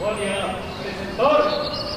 Bom dia.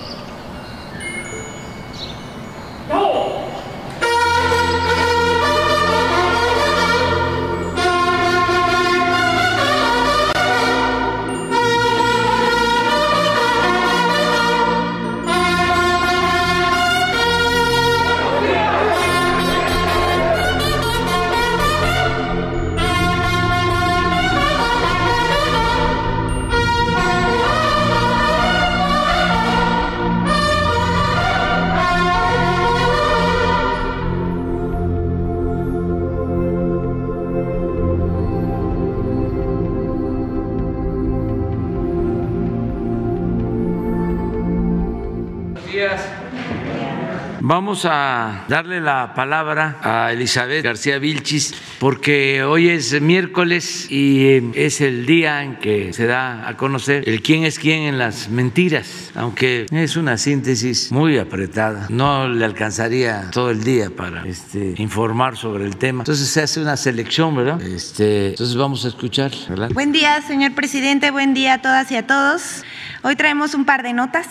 Vamos a darle la palabra a Elizabeth García Vilchis porque hoy es miércoles y es el día en que se da a conocer el quién es quién en las mentiras, aunque es una síntesis muy apretada. No le alcanzaría todo el día para este, informar sobre el tema. Entonces se hace una selección, ¿verdad? Este, entonces vamos a escuchar. ¿verdad? Buen día, señor presidente. Buen día a todas y a todos. Hoy traemos un par de notas.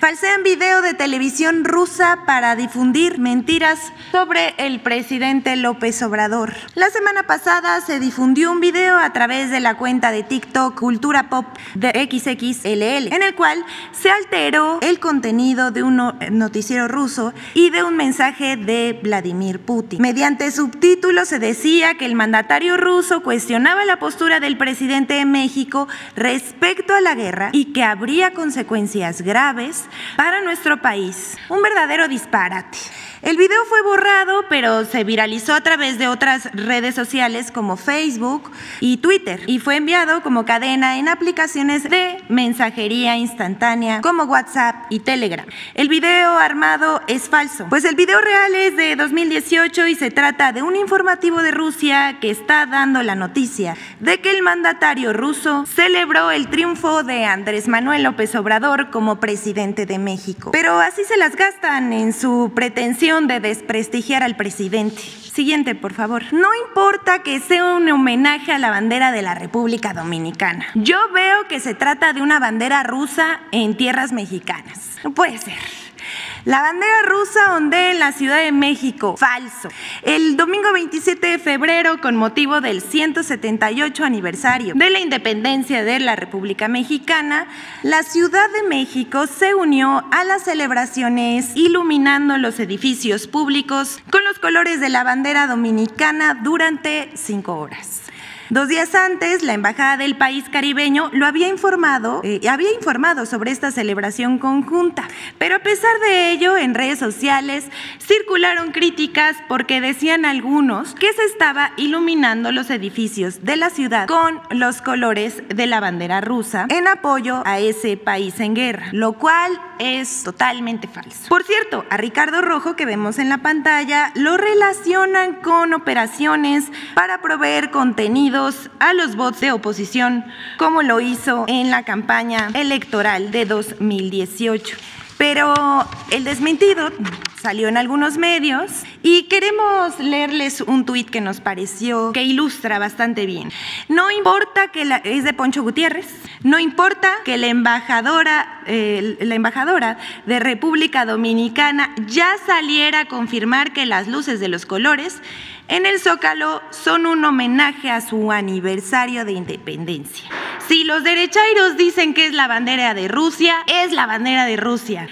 Falsean video de televisión rusa para difundir mentiras sobre el presidente López Obrador. La semana pasada se difundió un video a través de la cuenta de TikTok Cultura Pop de XXLL, en el cual se alteró el contenido de un noticiero ruso y de un mensaje de Vladimir Putin. Mediante subtítulos se decía que el mandatario ruso cuestionaba la postura del presidente de México respecto a la guerra y que habría consecuencias graves para nuestro país. Un verdadero disparate. El video fue borrado, pero se viralizó a través de otras redes sociales como Facebook y Twitter y fue enviado como cadena en aplicaciones de mensajería instantánea como WhatsApp y Telegram. El video armado es falso, pues el video real es de 2018 y se trata de un informativo de Rusia que está dando la noticia de que el mandatario ruso celebró el triunfo de Andrés Manuel López Obrador como presidente de México. Pero así se las gastan en su pretensión de desprestigiar al presidente. Siguiente, por favor. No importa que sea un homenaje a la bandera de la República Dominicana. Yo veo que se trata de una bandera rusa en tierras mexicanas. No puede ser. La bandera rusa ondea en la Ciudad de México. Falso. El domingo 27 de febrero, con motivo del 178 aniversario de la independencia de la República Mexicana, la Ciudad de México se unió a las celebraciones iluminando los edificios públicos con los colores de la bandera dominicana durante cinco horas. Dos días antes, la embajada del país caribeño lo había informado, eh, había informado sobre esta celebración conjunta, pero a pesar de ello, en redes sociales circularon críticas porque decían algunos que se estaba iluminando los edificios de la ciudad con los colores de la bandera rusa en apoyo a ese país en guerra, lo cual es totalmente falso. Por cierto, a Ricardo Rojo que vemos en la pantalla lo relacionan con operaciones para proveer contenido a los bots de oposición, como lo hizo en la campaña electoral de 2018. Pero el desmentido salió en algunos medios y queremos leerles un tuit que nos pareció que ilustra bastante bien. No importa que la, es de Poncho Gutiérrez, no importa que la embajadora, la embajadora de República Dominicana ya saliera a confirmar que las luces de los colores en el Zócalo son un homenaje a su aniversario de independencia. Si los derechairos dicen que es la bandera de Rusia, es la bandera de Rusia.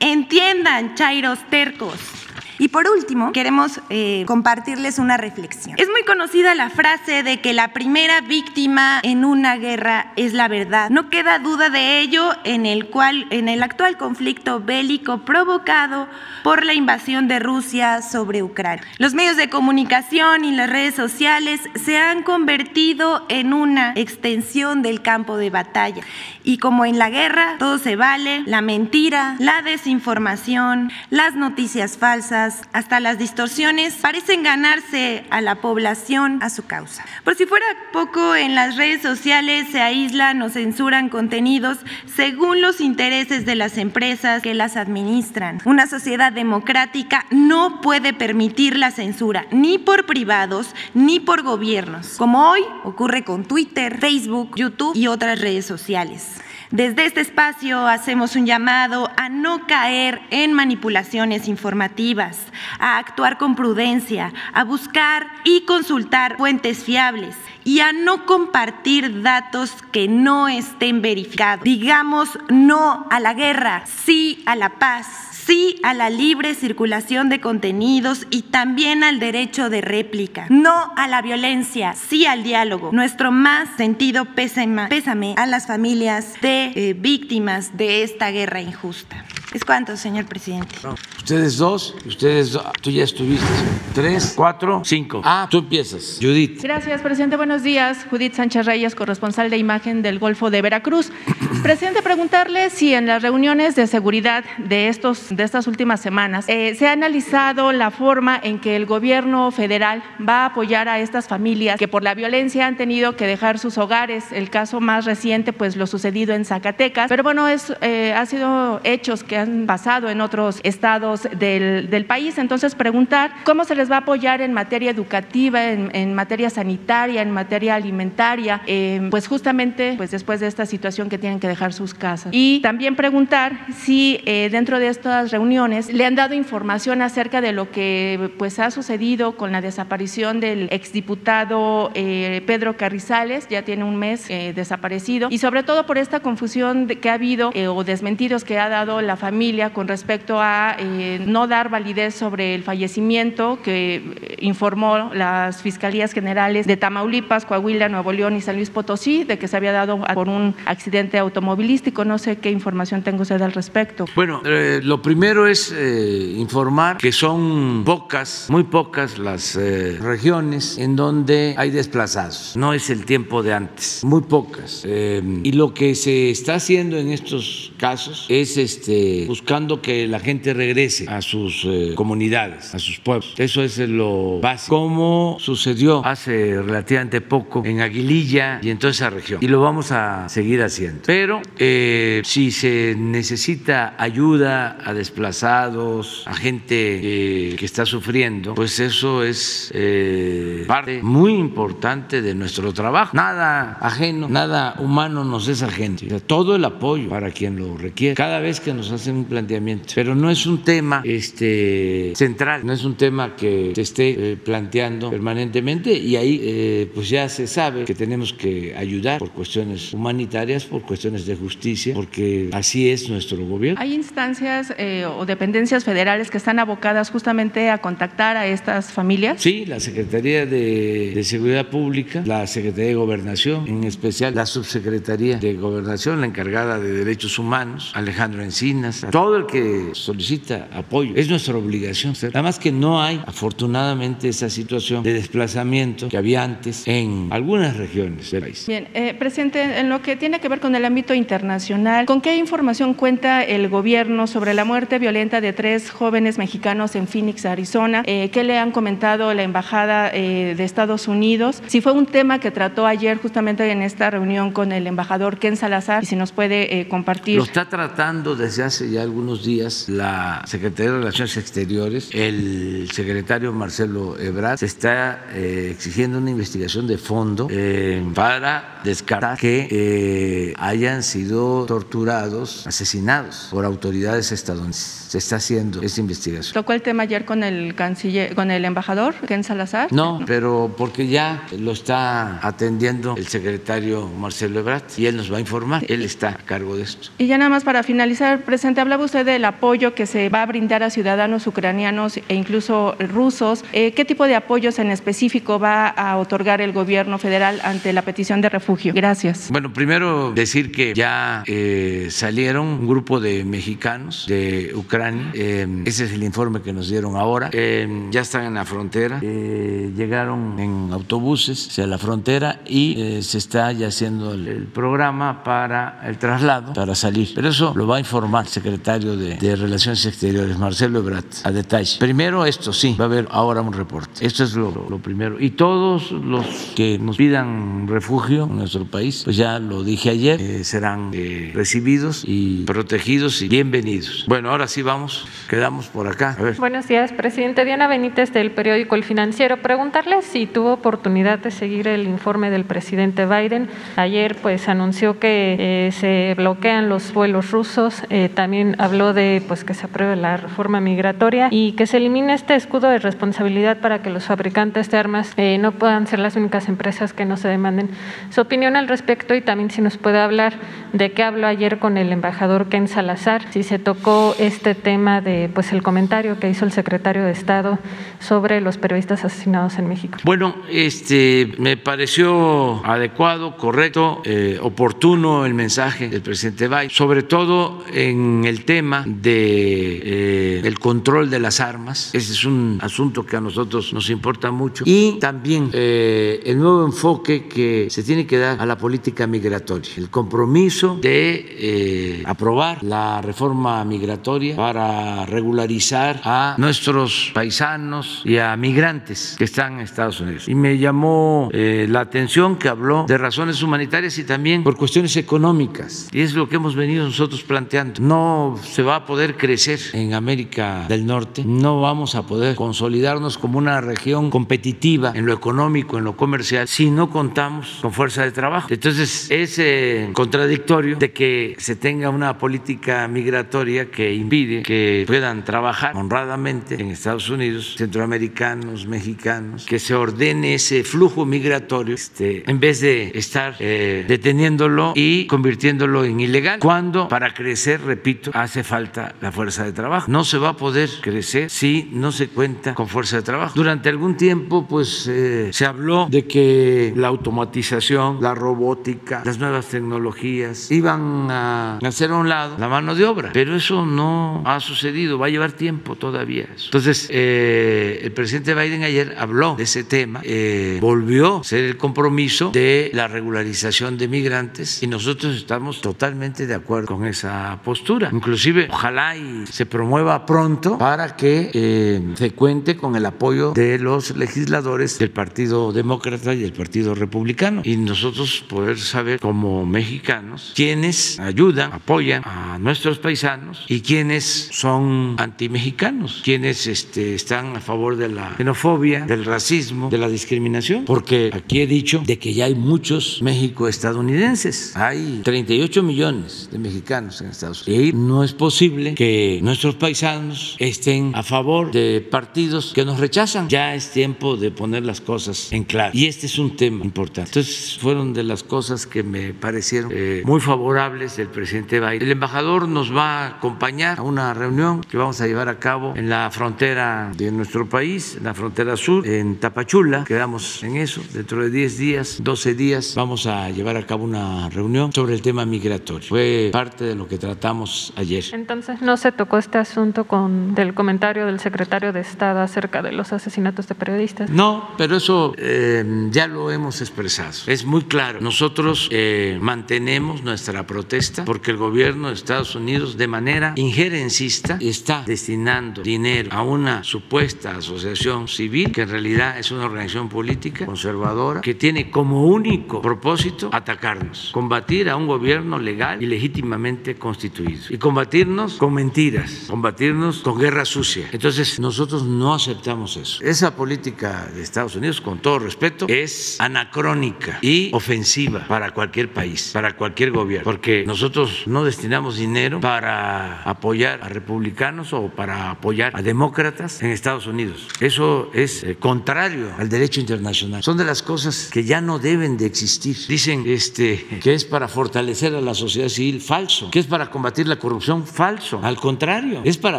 Entiendan, chairos tercos. Y por último, queremos eh, compartirles una reflexión. Es muy conocida la frase de que la primera víctima en una guerra es la verdad. No queda duda de ello en el cual en el actual conflicto bélico provocado por la invasión de Rusia sobre Ucrania. Los medios de comunicación y las redes sociales se han convertido en una extensión del campo de batalla. Y como en la guerra, todo se vale, la mentira, la desinformación, las noticias falsas, hasta las distorsiones, parecen ganarse a la población a su causa. Por si fuera poco, en las redes sociales se aíslan o censuran contenidos según los intereses de las empresas que las administran. Una sociedad democrática no puede permitir la censura ni por privados ni por gobiernos, como hoy ocurre con Twitter, Facebook, YouTube y otras redes sociales. Desde este espacio hacemos un llamado a no caer en manipulaciones informativas, a actuar con prudencia, a buscar y consultar fuentes fiables y a no compartir datos que no estén verificados. Digamos no a la guerra, sí a la paz sí a la libre circulación de contenidos y también al derecho de réplica, no a la violencia, sí al diálogo. Nuestro más sentido pésame, a las familias de eh, víctimas de esta guerra injusta. Es cuánto, señor presidente. Ustedes dos, ustedes dos, tú ya estuviste. Tres, cuatro, cinco. Ah, tú empiezas. Judith. Gracias, presidente. Buenos días. Judith Sánchez Reyes, corresponsal de imagen del Golfo de Veracruz. presidente, preguntarle si en las reuniones de seguridad de, estos, de estas últimas semanas eh, se ha analizado la forma en que el gobierno federal va a apoyar a estas familias que por la violencia han tenido que dejar sus hogares. El caso más reciente, pues lo sucedido en Zacatecas. Pero bueno, es, eh, ha sido hechos que han pasado en otros estados del, del, país. Entonces, preguntar cómo se les va a apoyar en materia educativa, en, en materia sanitaria, en materia alimentaria, eh, pues justamente pues después de esta situación que tienen que dejar sus casas. Y también preguntar si eh, dentro de estas reuniones le han dado información acerca de lo que pues ha sucedido con la desaparición del exdiputado eh, Pedro Carrizales, ya tiene un mes eh, desaparecido, y sobre todo por esta confusión que ha habido eh, o desmentidos que ha dado la familia con respecto a eh, no dar validez sobre el fallecimiento que informó las fiscalías generales de Tamaulipas, Coahuila, Nuevo León y San Luis Potosí, de que se había dado por un accidente automovilístico. No sé qué información tengo usted al respecto. Bueno, eh, lo primero es eh, informar que son pocas, muy pocas las eh, regiones en donde hay desplazados. No es el tiempo de antes, muy pocas. Y lo que se está haciendo en estos casos es este, buscando que la gente regrese a sus eh, comunidades, a sus pueblos. Eso es lo básico. Como sucedió hace relativamente poco en Aguililla y en toda esa región. Y lo vamos a seguir haciendo. Pero eh, si se necesita ayuda a desplazados, a gente eh, que está sufriendo, pues eso es eh, parte muy importante de nuestro trabajo. Nada ajeno, nada humano nos es ajeno. O sea, todo el apoyo para quien lo requiere. Cada vez que nos hacen un planteamiento. Pero no es un tema este, central, no es un tema que se esté eh, planteando permanentemente y ahí eh, pues ya se sabe que tenemos que ayudar por cuestiones humanitarias, por cuestiones de justicia, porque así es nuestro gobierno. ¿Hay instancias eh, o dependencias federales que están abocadas justamente a contactar a estas familias? Sí, la Secretaría de, de Seguridad Pública, la Secretaría de Gobernación, en especial la Subsecretaría de Gobernación, la encargada de Derechos Humanos, Alejandro Encinas, todo el que solicita apoyo. Es nuestra obligación. Nada más que no hay, afortunadamente, esa situación de desplazamiento que había antes en algunas regiones del país. Bien, eh, presidente, en lo que tiene que ver con el ámbito internacional, ¿con qué información cuenta el gobierno sobre la muerte violenta de tres jóvenes mexicanos en Phoenix, Arizona? Eh, ¿Qué le han comentado la embajada eh, de Estados Unidos? Si fue un tema que trató ayer justamente en esta reunión con el embajador Ken Salazar, y si nos puede compartir. Lo está tratando desde hace ya algunos días la Secretaría de Relaciones Exteriores, el secretario Marcelo Ebrard, se está eh, exigiendo una investigación de fondo eh, para descartar que eh, hayan sido torturados, asesinados por autoridades estadounidenses. Se está haciendo esa investigación. ¿Tocó el tema ayer con el canciller, con el embajador Ken Salazar? No, pero porque ya lo está atendiendo el secretario Marcelo Ebrard y él nos va a informar. Él está a cargo de esto. Y ya nada más para finalizar, presidente, hablaba usted del apoyo que se va a brindar a ciudadanos ucranianos e incluso rusos. Eh, ¿Qué tipo de apoyos en específico va a otorgar el gobierno federal ante la petición de refugio? Gracias. Bueno, primero decir que ya eh, salieron un grupo de mexicanos de Ucrania. Eh, ese es el informe que nos dieron ahora. Ya están en la frontera. Llegaron en autobuses hacia la frontera y se está ya haciendo el, programa para el traslado, para salir. Pero eso lo va a informar secretario de, de Relaciones Exteriores, Marcelo Ebrard, a detalle. Primero esto, sí, va a haber ahora un reporte. Esto es lo, lo primero. Y todos los que nos pidan refugio en nuestro país, pues ya lo dije ayer, eh, serán eh, recibidos y protegidos y bienvenidos. Bueno, ahora sí vamos, quedamos por acá. Buenos días, presidente. Diana Benítez del periódico El Financiero. Preguntarle si tuvo oportunidad de seguir el informe del presidente Biden. Ayer pues anunció que eh, se bloquean los vuelos rusos. Eh, también habló de pues que se apruebe la reforma migratoria y que se elimine este escudo de responsabilidad para que los fabricantes de armas eh, no puedan ser las únicas empresas que no se demanden. Su opinión al respecto y también si nos puede hablar de qué habló ayer con el embajador Ken Salazar, si se tocó este tema de pues el comentario que hizo el secretario de Estado sobre los periodistas asesinados en México. Bueno, este me pareció adecuado, correcto, eh, oportuno el mensaje del presidente Biden, sobre todo en el tema de eh, el control de las armas. Ese es un asunto que a nosotros nos importa mucho y también eh, el nuevo enfoque que se tiene que dar a la política migratoria, el compromiso de aprobar la reforma migratoria para regularizar a nuestros paisanos y a migrantes que están en Estados Unidos. Y me llamó eh, la atención que habló de razones humanitarias y también por cuestiones económicas. Y es lo que hemos venido nosotros planteando. No se va a poder crecer en América del Norte, no vamos a poder consolidarnos como una región competitiva en lo económico, en lo comercial, si no contamos con fuerza de trabajo. Entonces es eh, contradictorio de que se tenga una política migratoria que impide que puedan trabajar honradamente en Estados Unidos, centroamericanos, mexicanos, que se ordene ese flujo migratorio este, en vez de estar eh, deteniéndolo y convirtiéndolo en ilegal, cuando para crecer, repito, hace falta la fuerza de trabajo. No se va a poder crecer si no se cuenta con fuerza de trabajo. Durante algún tiempo, pues eh, se habló de que la automatización, la robótica, las nuevas tecnologías iban a hacer a un lado la mano de obra, pero eso no ha sucedido, va a llevar tiempo todavía. Eso. Entonces, eh, el presidente Biden ayer habló de ese tema, eh, volvió a ser el compromiso de la regularización de migrantes y nosotros estamos totalmente de acuerdo con esa postura. Inclusive, ojalá y se promueva pronto para que eh, se cuente con el apoyo de los legisladores del Partido Demócrata y del Partido Republicano. Y nosotros poder saber como mexicanos quiénes ayudan, apoyan a nuestros paisanos y quiénes son antimexicanos, quienes este, están a favor de la xenofobia, del racismo, de la discriminación, porque aquí he dicho de que ya hay muchos México-estadounidenses, hay 38 millones de mexicanos en Estados Unidos no es posible que nuestros paisanos estén a favor de partidos que nos rechazan. Ya es tiempo de poner las cosas en claro y este es un tema importante. Entonces fueron de las cosas que me parecieron eh, muy favorables del presidente Biden. El embajador nos va a acompañar a una reunión que vamos a llevar a cabo en la frontera de nuestro país, en la frontera sur, en Tapachula. Quedamos en eso. Dentro de 10 días, 12 días, vamos a llevar a cabo una reunión sobre el tema migratorio. Fue parte de lo que tratamos ayer. Entonces, ¿no se tocó este asunto con del comentario del secretario de Estado acerca de los asesinatos de periodistas? No, pero eso eh, ya lo hemos expresado. Es muy claro. Nosotros eh, mantenemos nuestra protesta porque el gobierno de Estados Unidos de manera injerencista está destinando dinero a una supuesta asociación civil que en realidad es una organización política conservadora que tiene como único propósito atacarnos, combatir a un gobierno legal y legítimamente constituido y combatirnos con mentiras, combatirnos con guerra sucia. Entonces nosotros no aceptamos eso. Esa política de Estados Unidos, con todo respeto, es anacrónica y ofensiva para cualquier país, para cualquier gobierno, porque nosotros no destinamos dinero para apoyar a republicanos o para apoyar a demócratas en Estados Unidos. Eso es eh, contrario al derecho internacional. Son de las cosas que ya no deben de existir. Dicen este, que es para fortalecer a la sociedad civil, falso. Que es para combatir la corrupción, falso. Al contrario, es para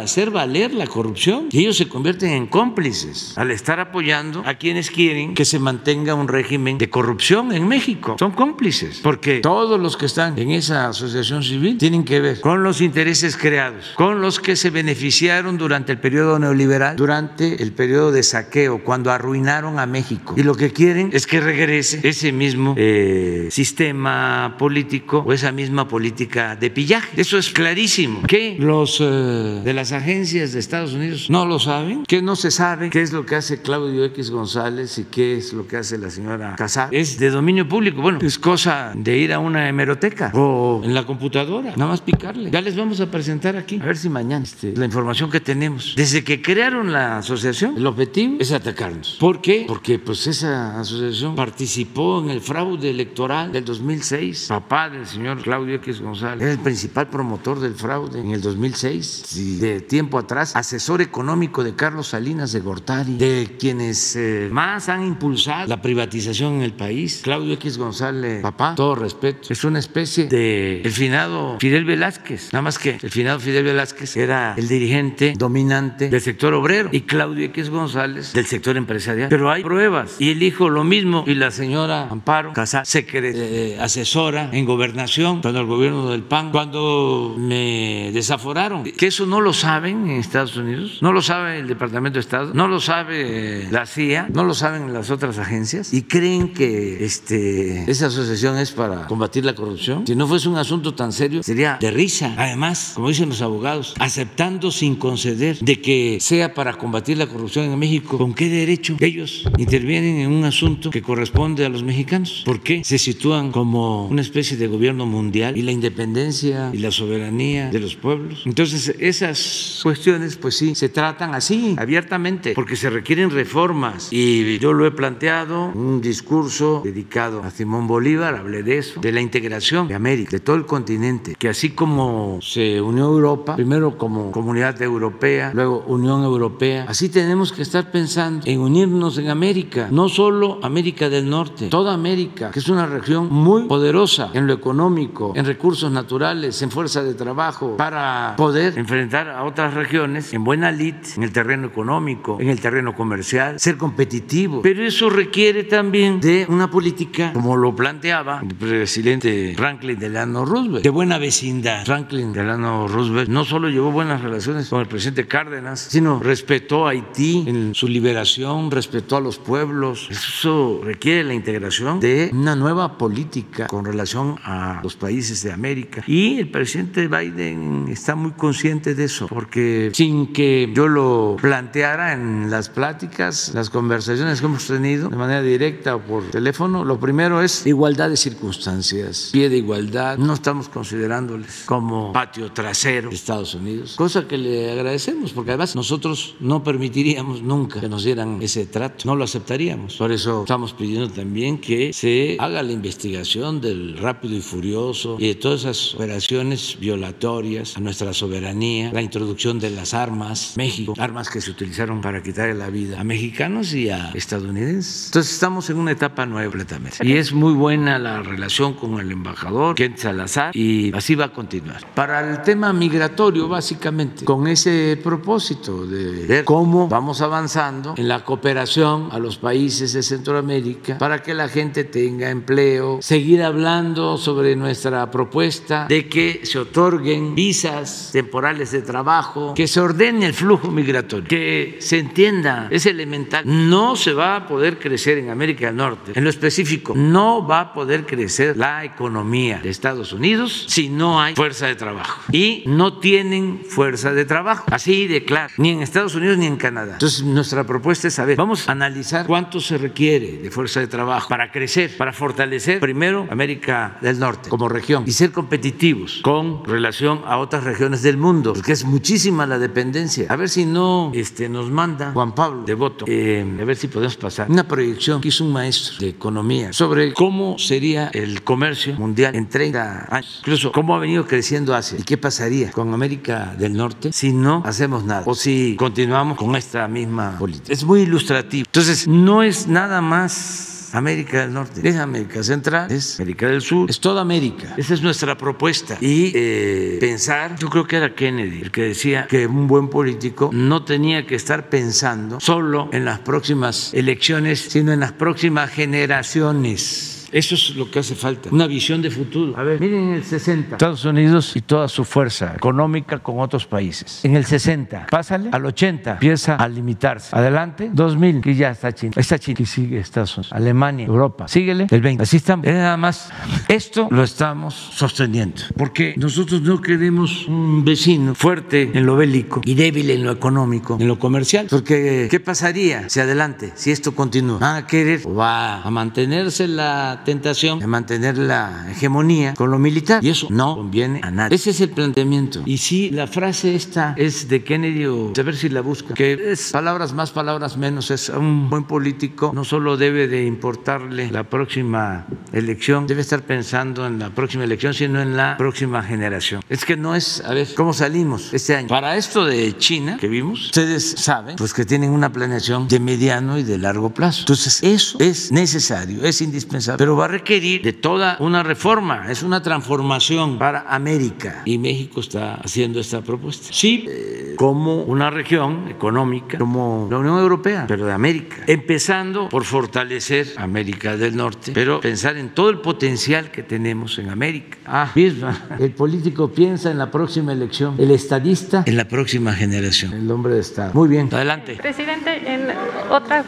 hacer valer la corrupción. Y ellos se convierten en cómplices al estar apoyando a quienes quieren que se mantenga un régimen de corrupción en México. Son cómplices, porque todos los que están en esa asociación civil tienen que ver con los intereses creados, con los que se beneficiaron durante el periodo neoliberal, durante el periodo de saqueo, cuando arruinaron a México. Y lo que quieren es que regrese ese mismo eh, sistema político o esa misma política de pillaje. Eso es clarísimo. Que los eh, de las agencias de Estados Unidos no lo saben, que no se sabe qué es lo que hace Claudio X González y qué es lo que hace la señora Casar. Es de dominio público. Bueno, es cosa de ir a una hemeroteca o en la computadora, nada más picarle. Ya les vamos a presentar aquí, a ver si mañana este, la información que tenemos. Desde que crearon la asociación, el objetivo es atacarnos. ¿Por qué? Porque pues esa asociación participó en el fraude electoral del 2006. Papá del señor Claudio X González era el principal promotor del fraude en el 2006. Y de tiempo atrás, asesor económico de Carlos Salinas de Gortari, de quienes eh, más han impulsado la privatización en el país. Claudio X González, papá, todo respeto, es una especie de el finado Fidel Velázquez. Nada más que el finado Fidel Velázquez era el dirigente dominante del sector obrero y Claudio X González del sector empresarial. Pero hay pruebas. Y el hijo lo mismo. Y la señora Amparo Casal, eh, asesora en gobernación cuando el gobierno del PAN, cuando me desaforaron. Que eso no lo saben en Estados Unidos, no lo sabe el Departamento de Estado, no lo sabe la CIA, no lo saben las otras agencias y creen que este, esa asociación es para combatir la corrupción. Si no fuese un asunto tan serio, sería de risa. Además, como dicen los abogados, aceptando sin conceder de que sea para combatir la corrupción en México, ¿con qué derecho ellos intervienen en un asunto que corresponde a los mexicanos? ¿Por qué se sitúan como una especie de gobierno mundial y la independencia y la soberanía de los pueblos? Entonces, esas cuestiones, pues sí, se tratan así, abiertamente, porque se requieren reformas. Y yo lo he planteado, un discurso dedicado a Simón Bolívar, hablé de eso, de la integración de América, de todo el continente, que así como se unió Europa, primero como comunidad europea, luego Unión Europea, así tenemos que estar pensando en unirnos en América, no solo América del Norte, toda América, que es una región muy poderosa en lo económico, en recursos naturales, en fuerza de trabajo, para poder enfrentar a otras regiones en buena lid, en el terreno económico, en el terreno comercial, ser competitivo. Pero eso requiere también de una política, como lo planteaba el presidente Franklin Delano Roosevelt, de buena vecindad. Franklin Delano Roosevelt no solo llevó buenas relaciones con el presidente Cárdenas, sino respetó a Haití en su liberación, respetó a los pueblos. Eso requiere la integración de una nueva política con relación a los países de América. Y el presidente Biden está muy consciente de eso, porque sin que yo lo planteara en las pláticas, las conversaciones que hemos tenido de manera directa o por teléfono, lo primero es igualdad de circunstancias, pie de igualdad. No estamos considerándoles como patio trasero de Estados Unidos, cosa que le agradecemos, porque además nosotros no permitiríamos nunca que nos dieran ese trato, no lo aceptaríamos. Por eso estamos pidiendo también que se haga la investigación del rápido y furioso y de todas esas operaciones violatorias a nuestra soberanía, la introducción de las armas, México, armas que se utilizaron para quitarle la vida a mexicanos y a estadounidenses. Entonces estamos en una etapa nueva completamente. Y es muy buena la relación con el embajador Kent Salazar y así va a continuar. Para el tema migratorio, básicamente, con ese propósito de ver cómo vamos avanzando en la cooperación a los países de Centroamérica para que la gente tenga empleo, seguir hablando sobre nuestra propuesta de que se otorguen visas temporales de trabajo, que se ordene el flujo migratorio, que se entienda, es elemental, no se va a poder crecer en América del Norte, en lo específico, no va a poder crecer la economía de Estados Unidos si no hay fuerza de trabajo. Y no tienen fuerza de trabajo, así de claro, ni en Estados Unidos ni en Canadá. Entonces nuestra propuesta es saber, vamos a analizar cuánto se requiere de fuerza de trabajo para crecer, para fortalecer primero América del Norte como región y ser competitivos con relación a otras regiones del mundo, porque es muchísima la dependencia. A ver si no este, nos manda Juan Pablo de voto, eh, a ver si podemos pasar una proyección que hizo un maestro de economía sobre cómo sería el comercio mundial en 30 años, incluso cómo ha venido creciendo Asia y qué pasaría con América del Norte si no hacemos nada o si continuamos con esta misma política. Es muy ilustrativo. Entonces, no es nada más América del Norte, es América Central, es América del Sur, es toda América. Esa es nuestra propuesta. Y eh, pensar, yo creo que era Kennedy el que decía que un buen político no tenía que estar pensando solo en las próximas elecciones, sino en las próximas generaciones. Eso es lo que hace falta, una visión de futuro. A ver, miren en el 60, Estados Unidos y toda su fuerza económica con otros países. En el 60, pásale al 80, empieza a limitarse. Adelante, 2000, que ya está China. Está China, que sigue Estados Unidos, Alemania, Europa. Síguele, el 20. Así estamos. Es nada más. Esto lo estamos sosteniendo, porque nosotros no queremos un vecino fuerte en lo bélico y débil en lo económico, en lo comercial. Porque, ¿qué pasaría si adelante, si esto continúa? ¿Van a querer o va a mantenerse la tentación de mantener la hegemonía con lo militar y eso no conviene a nadie. Ese es el planteamiento. Y si la frase esta es de Kennedy o a ver si la busca, que es palabras más, palabras menos, es un buen político no solo debe de importarle la próxima elección, debe estar pensando en la próxima elección, sino en la próxima generación. Es que no es, a ver, ¿cómo salimos este año? Para esto de China que vimos, ustedes saben, pues que tienen una planeación de mediano y de largo plazo. Entonces, eso es necesario, es indispensable, pero va a requerir de toda una reforma, es una transformación para América y México está haciendo esta propuesta. Sí, eh, como una región económica, como la Unión Europea, pero de América, empezando por fortalecer América del Norte, pero pensar en todo el potencial que tenemos en América. Ah, misma, el político piensa en la próxima elección, el estadista en la próxima generación, el hombre de Estado. Muy bien, adelante. Presidente, en otra...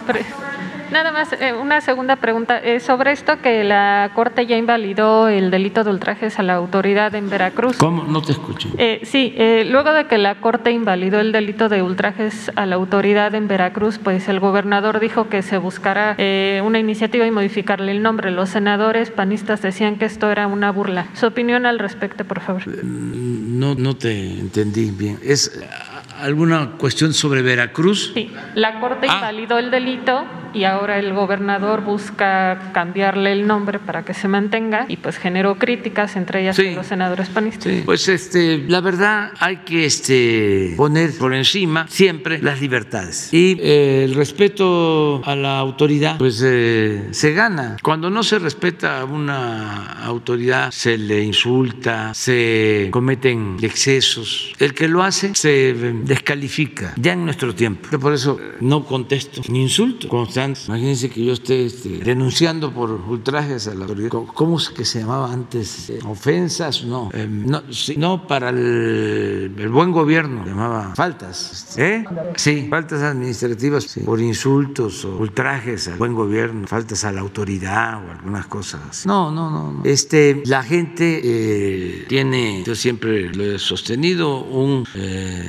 Nada más, eh, una segunda pregunta. Eh, sobre esto que la Corte ya invalidó el delito de ultrajes a la autoridad en Veracruz. ¿Cómo? No te escucho. Eh, sí, luego de que la Corte invalidó el delito de ultrajes a la autoridad en Veracruz, pues el gobernador dijo que se buscará una iniciativa y modificarle el nombre. Los senadores panistas decían que esto era una burla. Su opinión al respecto, por favor. No, no te entendí bien. Es alguna cuestión sobre Veracruz. Sí, la Corte ah. invalidó el delito y ahora el gobernador busca cambiarle el nombre para que se mantenga y pues generó críticas entre ellas los senadores panistas. Pues este, la verdad hay que este, poner por encima siempre las libertades y eh, el respeto a la autoridad pues eh, se gana. Cuando no se respeta a una autoridad se le insulta, se cometen excesos. El que lo hace se descalifica ya en nuestro tiempo. Yo por eso no contesto ni insulto Imagínense que yo esté este, denunciando por ultrajes a la autoridad. ¿Cómo es que se llamaba antes? Eh, ¿Ofensas? No. Eh, no, no, para el, buen gobierno. Se llamaba faltas. ¿Eh? Sí, faltas administrativas por insultos o ultrajes al buen gobierno, faltas a la autoridad o algunas cosas. No, no, no. Este, la gente eh, tiene, yo siempre lo he sostenido, un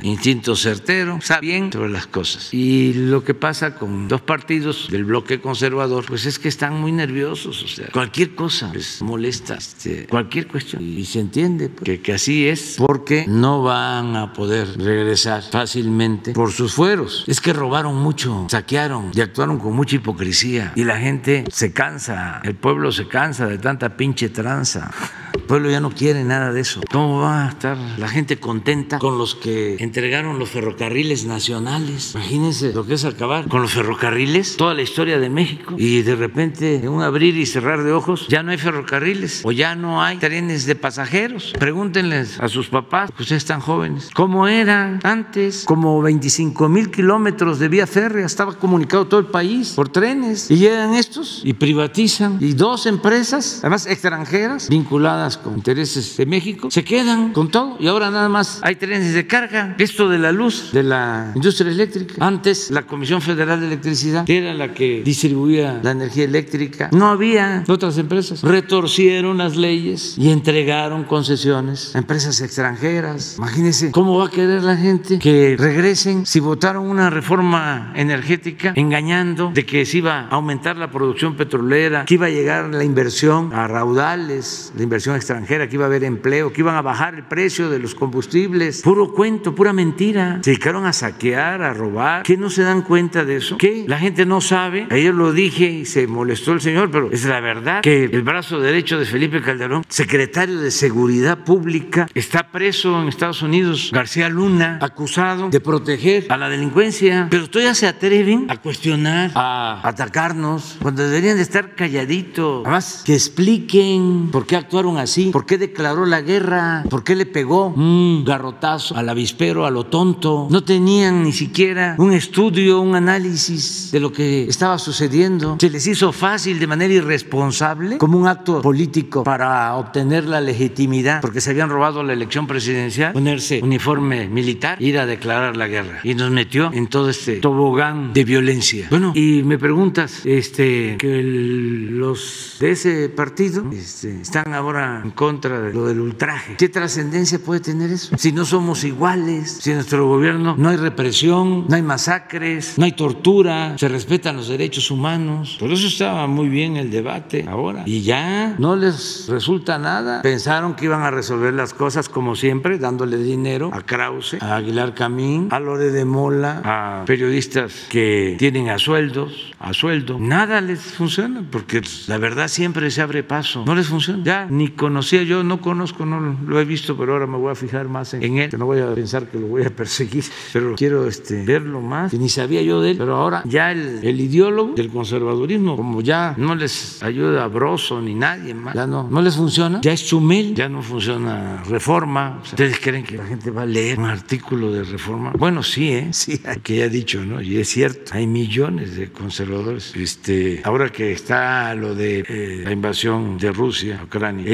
instinto certero, sabe bien sobre las cosas. Y lo que pasa con dos partidos del bloque conservador, pues es que están muy nerviosos, o sea, cualquier cosa les molesta, este, cualquier cuestión. Y se entiende que, que así es, porque no van a poder regresar fácilmente por sus fueros. Es que robaron mucho, saquearon y actuaron con mucha hipocresía. Y la gente se cansa, el pueblo se cansa de tanta pinche tranza. El pueblo ya no quiere nada de eso. ¿Cómo va a estar la gente contenta con los que entregaron los ferrocarriles nacionales? Imagínense lo que es acabar con los ferrocarriles, toda la historia de México, y de repente, en un abrir y cerrar de ojos, ya no hay ferrocarriles o ya no hay trenes de pasajeros. Pregúntenles a sus papás, que ustedes están jóvenes, cómo era antes, como 25 mil kilómetros de vía férrea, estaba comunicado todo el país por trenes, y llegan estos y privatizan, y dos empresas, además extranjeras, vinculadas con intereses de México, se quedan con todo y ahora nada más hay trenes de carga. Esto de la luz, de la industria eléctrica. Antes la Comisión Federal de Electricidad era la que distribuía la energía eléctrica. No había otras empresas. Retorcieron las leyes y entregaron concesiones a empresas extranjeras. Imagínense cómo va a querer la gente que regresen si votaron una reforma energética engañando de que se iba a aumentar la producción petrolera, que iba a llegar la inversión a raudales, la inversión extranjera, que iba a haber empleo, que iban a bajar el precio de los combustibles. Puro cuento, pura mentira. Se dedicaron a saquear, a robar. ¿Qué no se dan cuenta de eso? ¿Qué? La gente no sabe. Ayer lo dije y se molestó el señor, pero es la verdad que el brazo derecho de Felipe Calderón, secretario de Seguridad Pública, está preso en Estados Unidos. García Luna, acusado de proteger a la delincuencia. Pero todavía se atreven a cuestionar, a atacarnos, cuando deberían de estar calladitos. Además, que expliquen por qué actuaron así? ¿Por qué declaró la guerra? ¿Por qué le pegó un garrotazo al avispero, a lo tonto? No tenían ni siquiera un estudio, un análisis de lo que estaba sucediendo. Se les hizo fácil de manera irresponsable, como un acto político para obtener la legitimidad, porque se habían robado la elección presidencial, ponerse uniforme militar, ir a declarar la guerra. Y nos metió en todo este tobogán de violencia. Bueno, y me preguntas, este, que los de ese partido este, están ahora en contra de lo del ultraje. ¿Qué trascendencia puede tener eso? Si no somos iguales, si en nuestro gobierno no hay represión, no hay masacres, no hay tortura, se respetan los derechos humanos. Por eso estaba muy bien el debate ahora. Y ya no les resulta nada. Pensaron que iban a resolver las cosas como siempre, dándole dinero a Krause, a Aguilar Camín, a Lore de Mola, a periodistas que tienen a sueldos, a sueldo. Nada les funciona porque la verdad siempre se abre paso. No les funciona. Ya ni conocía yo, no conozco, no lo he visto, pero ahora me voy a fijar más en, él, que no voy a pensar que lo voy a perseguir, pero quiero este, verlo más. Que ni sabía yo de él, pero ahora ya el, el ideólogo del conservadurismo, como ya no les ayuda a Broso ni nadie más, ya no, no les funciona, ya es Chumel, ya no funciona Reforma. ¿Ustedes creen que la gente va a leer un artículo de Reforma? Bueno, sí, ¿eh? sí, que ya he dicho, ¿no? Y es cierto, hay millones de conservadores. Este, ahora que está lo de eh, la invasión de Rusia Ucrania,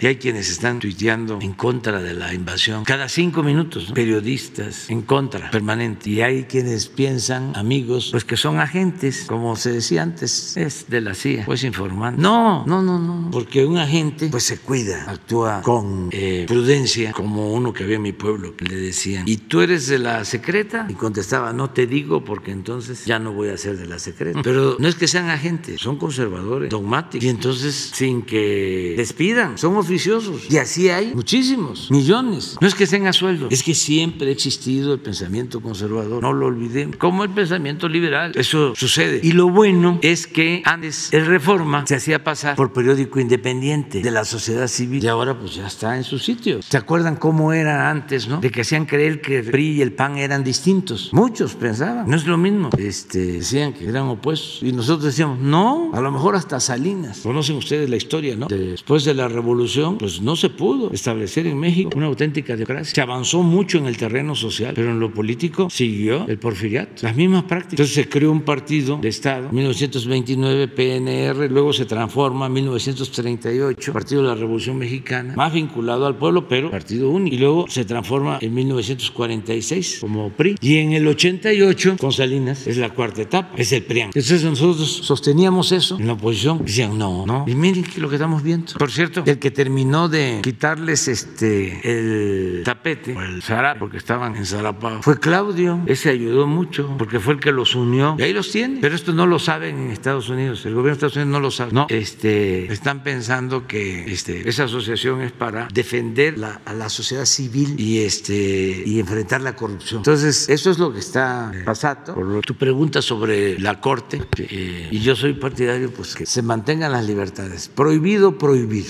y hay quienes están tuiteando en contra de la invasión cada cinco minutos, periodistas en contra, permanente. Y hay quienes piensan, amigos, pues que son agentes, como se decía antes, es de la CIA, pues informando. No, no, no, no, porque un agente pues se cuida, actúa con eh, prudencia, como uno que había en mi pueblo le decían, ¿y tú eres de la secreta? Y contestaba, no te digo porque entonces ya no voy a ser de la secreta. Pero no es que sean agentes, son conservadores, dogmáticos. Y entonces, sin que son oficiosos. Y así hay muchísimos, millones. No es que estén a sueldo, es que siempre ha existido el pensamiento conservador. No lo olvidemos. Como el pensamiento liberal. Eso sucede. Y lo bueno es que antes el Reforma se hacía pasar por periódico independiente de la sociedad civil y ahora pues ya está en su sitio. ¿Se acuerdan cómo era antes, no? De que hacían creer que el PRI y el PAN eran distintos. Muchos pensaban, no es lo mismo. Este, decían que eran opuestos y nosotros decíamos, no, a lo mejor hasta Salinas. Conocen ustedes la historia, ¿no? Después de la revolución, pues no se pudo establecer en México una auténtica democracia. Se avanzó mucho en el terreno social, pero en lo político siguió el porfiriato, las mismas prácticas. Entonces se creó un partido de Estado, 1929 PNR, luego se transforma en 1938, Partido de la Revolución Mexicana, más vinculado al pueblo, pero partido único. Y luego se transforma en 1946 como PRI. Y en el 88, con Salinas, es la cuarta etapa, es el PRIAN. Entonces nosotros sosteníamos eso en la oposición. Decían, no, no. Y miren lo que estamos viendo. Por cierto, el que terminó de quitarles este el tapete, o el zarape, porque estaban en Zarapao, fue Claudio. Ese ayudó mucho, porque fue el que los unió. Y ahí los tiene. Pero esto no lo saben en Estados Unidos. El gobierno de Estados Unidos no lo sabe. No, este, están pensando que este, esa asociación es para defender la, a la sociedad civil y, este, y enfrentar la corrupción. Entonces, eso es lo que está pasando. Por tu pregunta sobre la Corte, eh, y yo soy partidario pues que se mantengan las libertades. Prohibido prohibir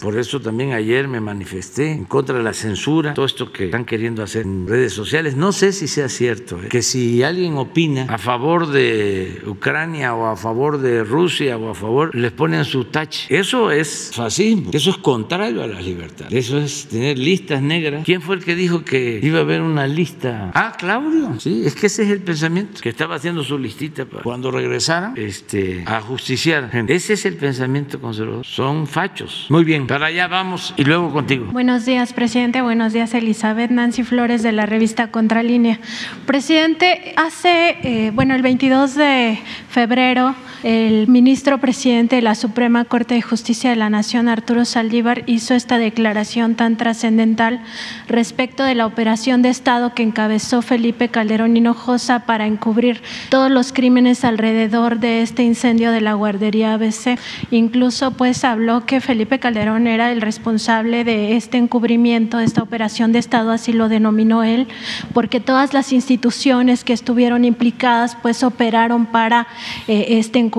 Por eso también ayer me manifesté en contra de la censura, todo esto que están queriendo hacer en redes sociales. No sé si sea cierto, eh, que si alguien opina a favor de Ucrania o a favor de Rusia o a favor, les ponen su touch. Eso es fascismo, eso es contrario a la libertad. Eso es tener listas negras. ¿Quién fue el que dijo que iba a haber una lista? Ah, Claudio. Sí, es que ese es el pensamiento, que estaba haciendo su listita para cuando regresaran este, a justiciar. Ese es el pensamiento conservador. Son fachos. Muy bien, para allá vamos y luego contigo. Buenos días, presidente. Buenos días, Elizabeth. Nancy Flores de la revista Contralínea. Presidente, hace, eh, bueno, el 22 de febrero, el ministro presidente de la Suprema Corte de Justicia de la Nación, Arturo Saldívar, hizo esta declaración tan trascendental respecto de la operación de Estado que encabezó Felipe Calderón Hinojosa para encubrir todos los crímenes alrededor de este incendio de la guardería ABC. Incluso, pues, habló que Felipe Calderón era el responsable de este encubrimiento, de esta operación de Estado, así lo denominó él, porque todas las instituciones que estuvieron implicadas, pues, operaron para eh, este encubrimiento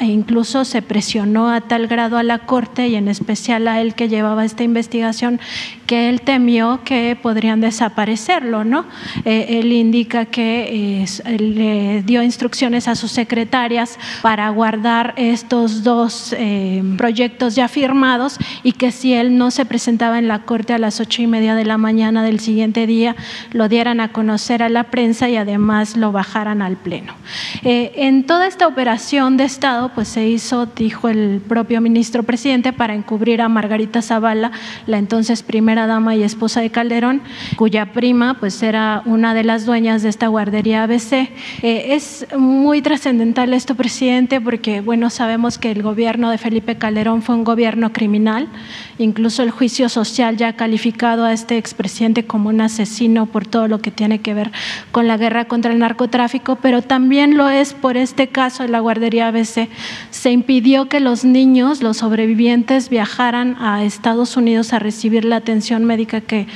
e incluso se presionó a tal grado a la Corte y en especial a él que llevaba esta investigación que él temió que podrían desaparecerlo, ¿no? Eh, él indica que eh, le dio instrucciones a sus secretarias para guardar estos dos eh, proyectos ya firmados y que si él no se presentaba en la corte a las ocho y media de la mañana del siguiente día, lo dieran a conocer a la prensa y además lo bajaran al pleno. en toda esta operación operación de Estado pues se hizo, dijo el propio ministro presidente, para encubrir a Margarita Zavala, la entonces primera dama y esposa de Calderón, cuya prima pues era una de las dueñas de esta guardería ABC. Eh, es muy trascendental esto, presidente, porque bueno, sabemos que el gobierno de Felipe Calderón fue un gobierno criminal, incluso el juicio social ya ha calificado a este expresidente como un asesino por todo lo que tiene que ver con la guerra contra el narcotráfico, pero también lo es por este caso de la guardería ABC. Se impidió que los niños, los sobrevivientes, viajaran a Estados Unidos a recibir la atención médica que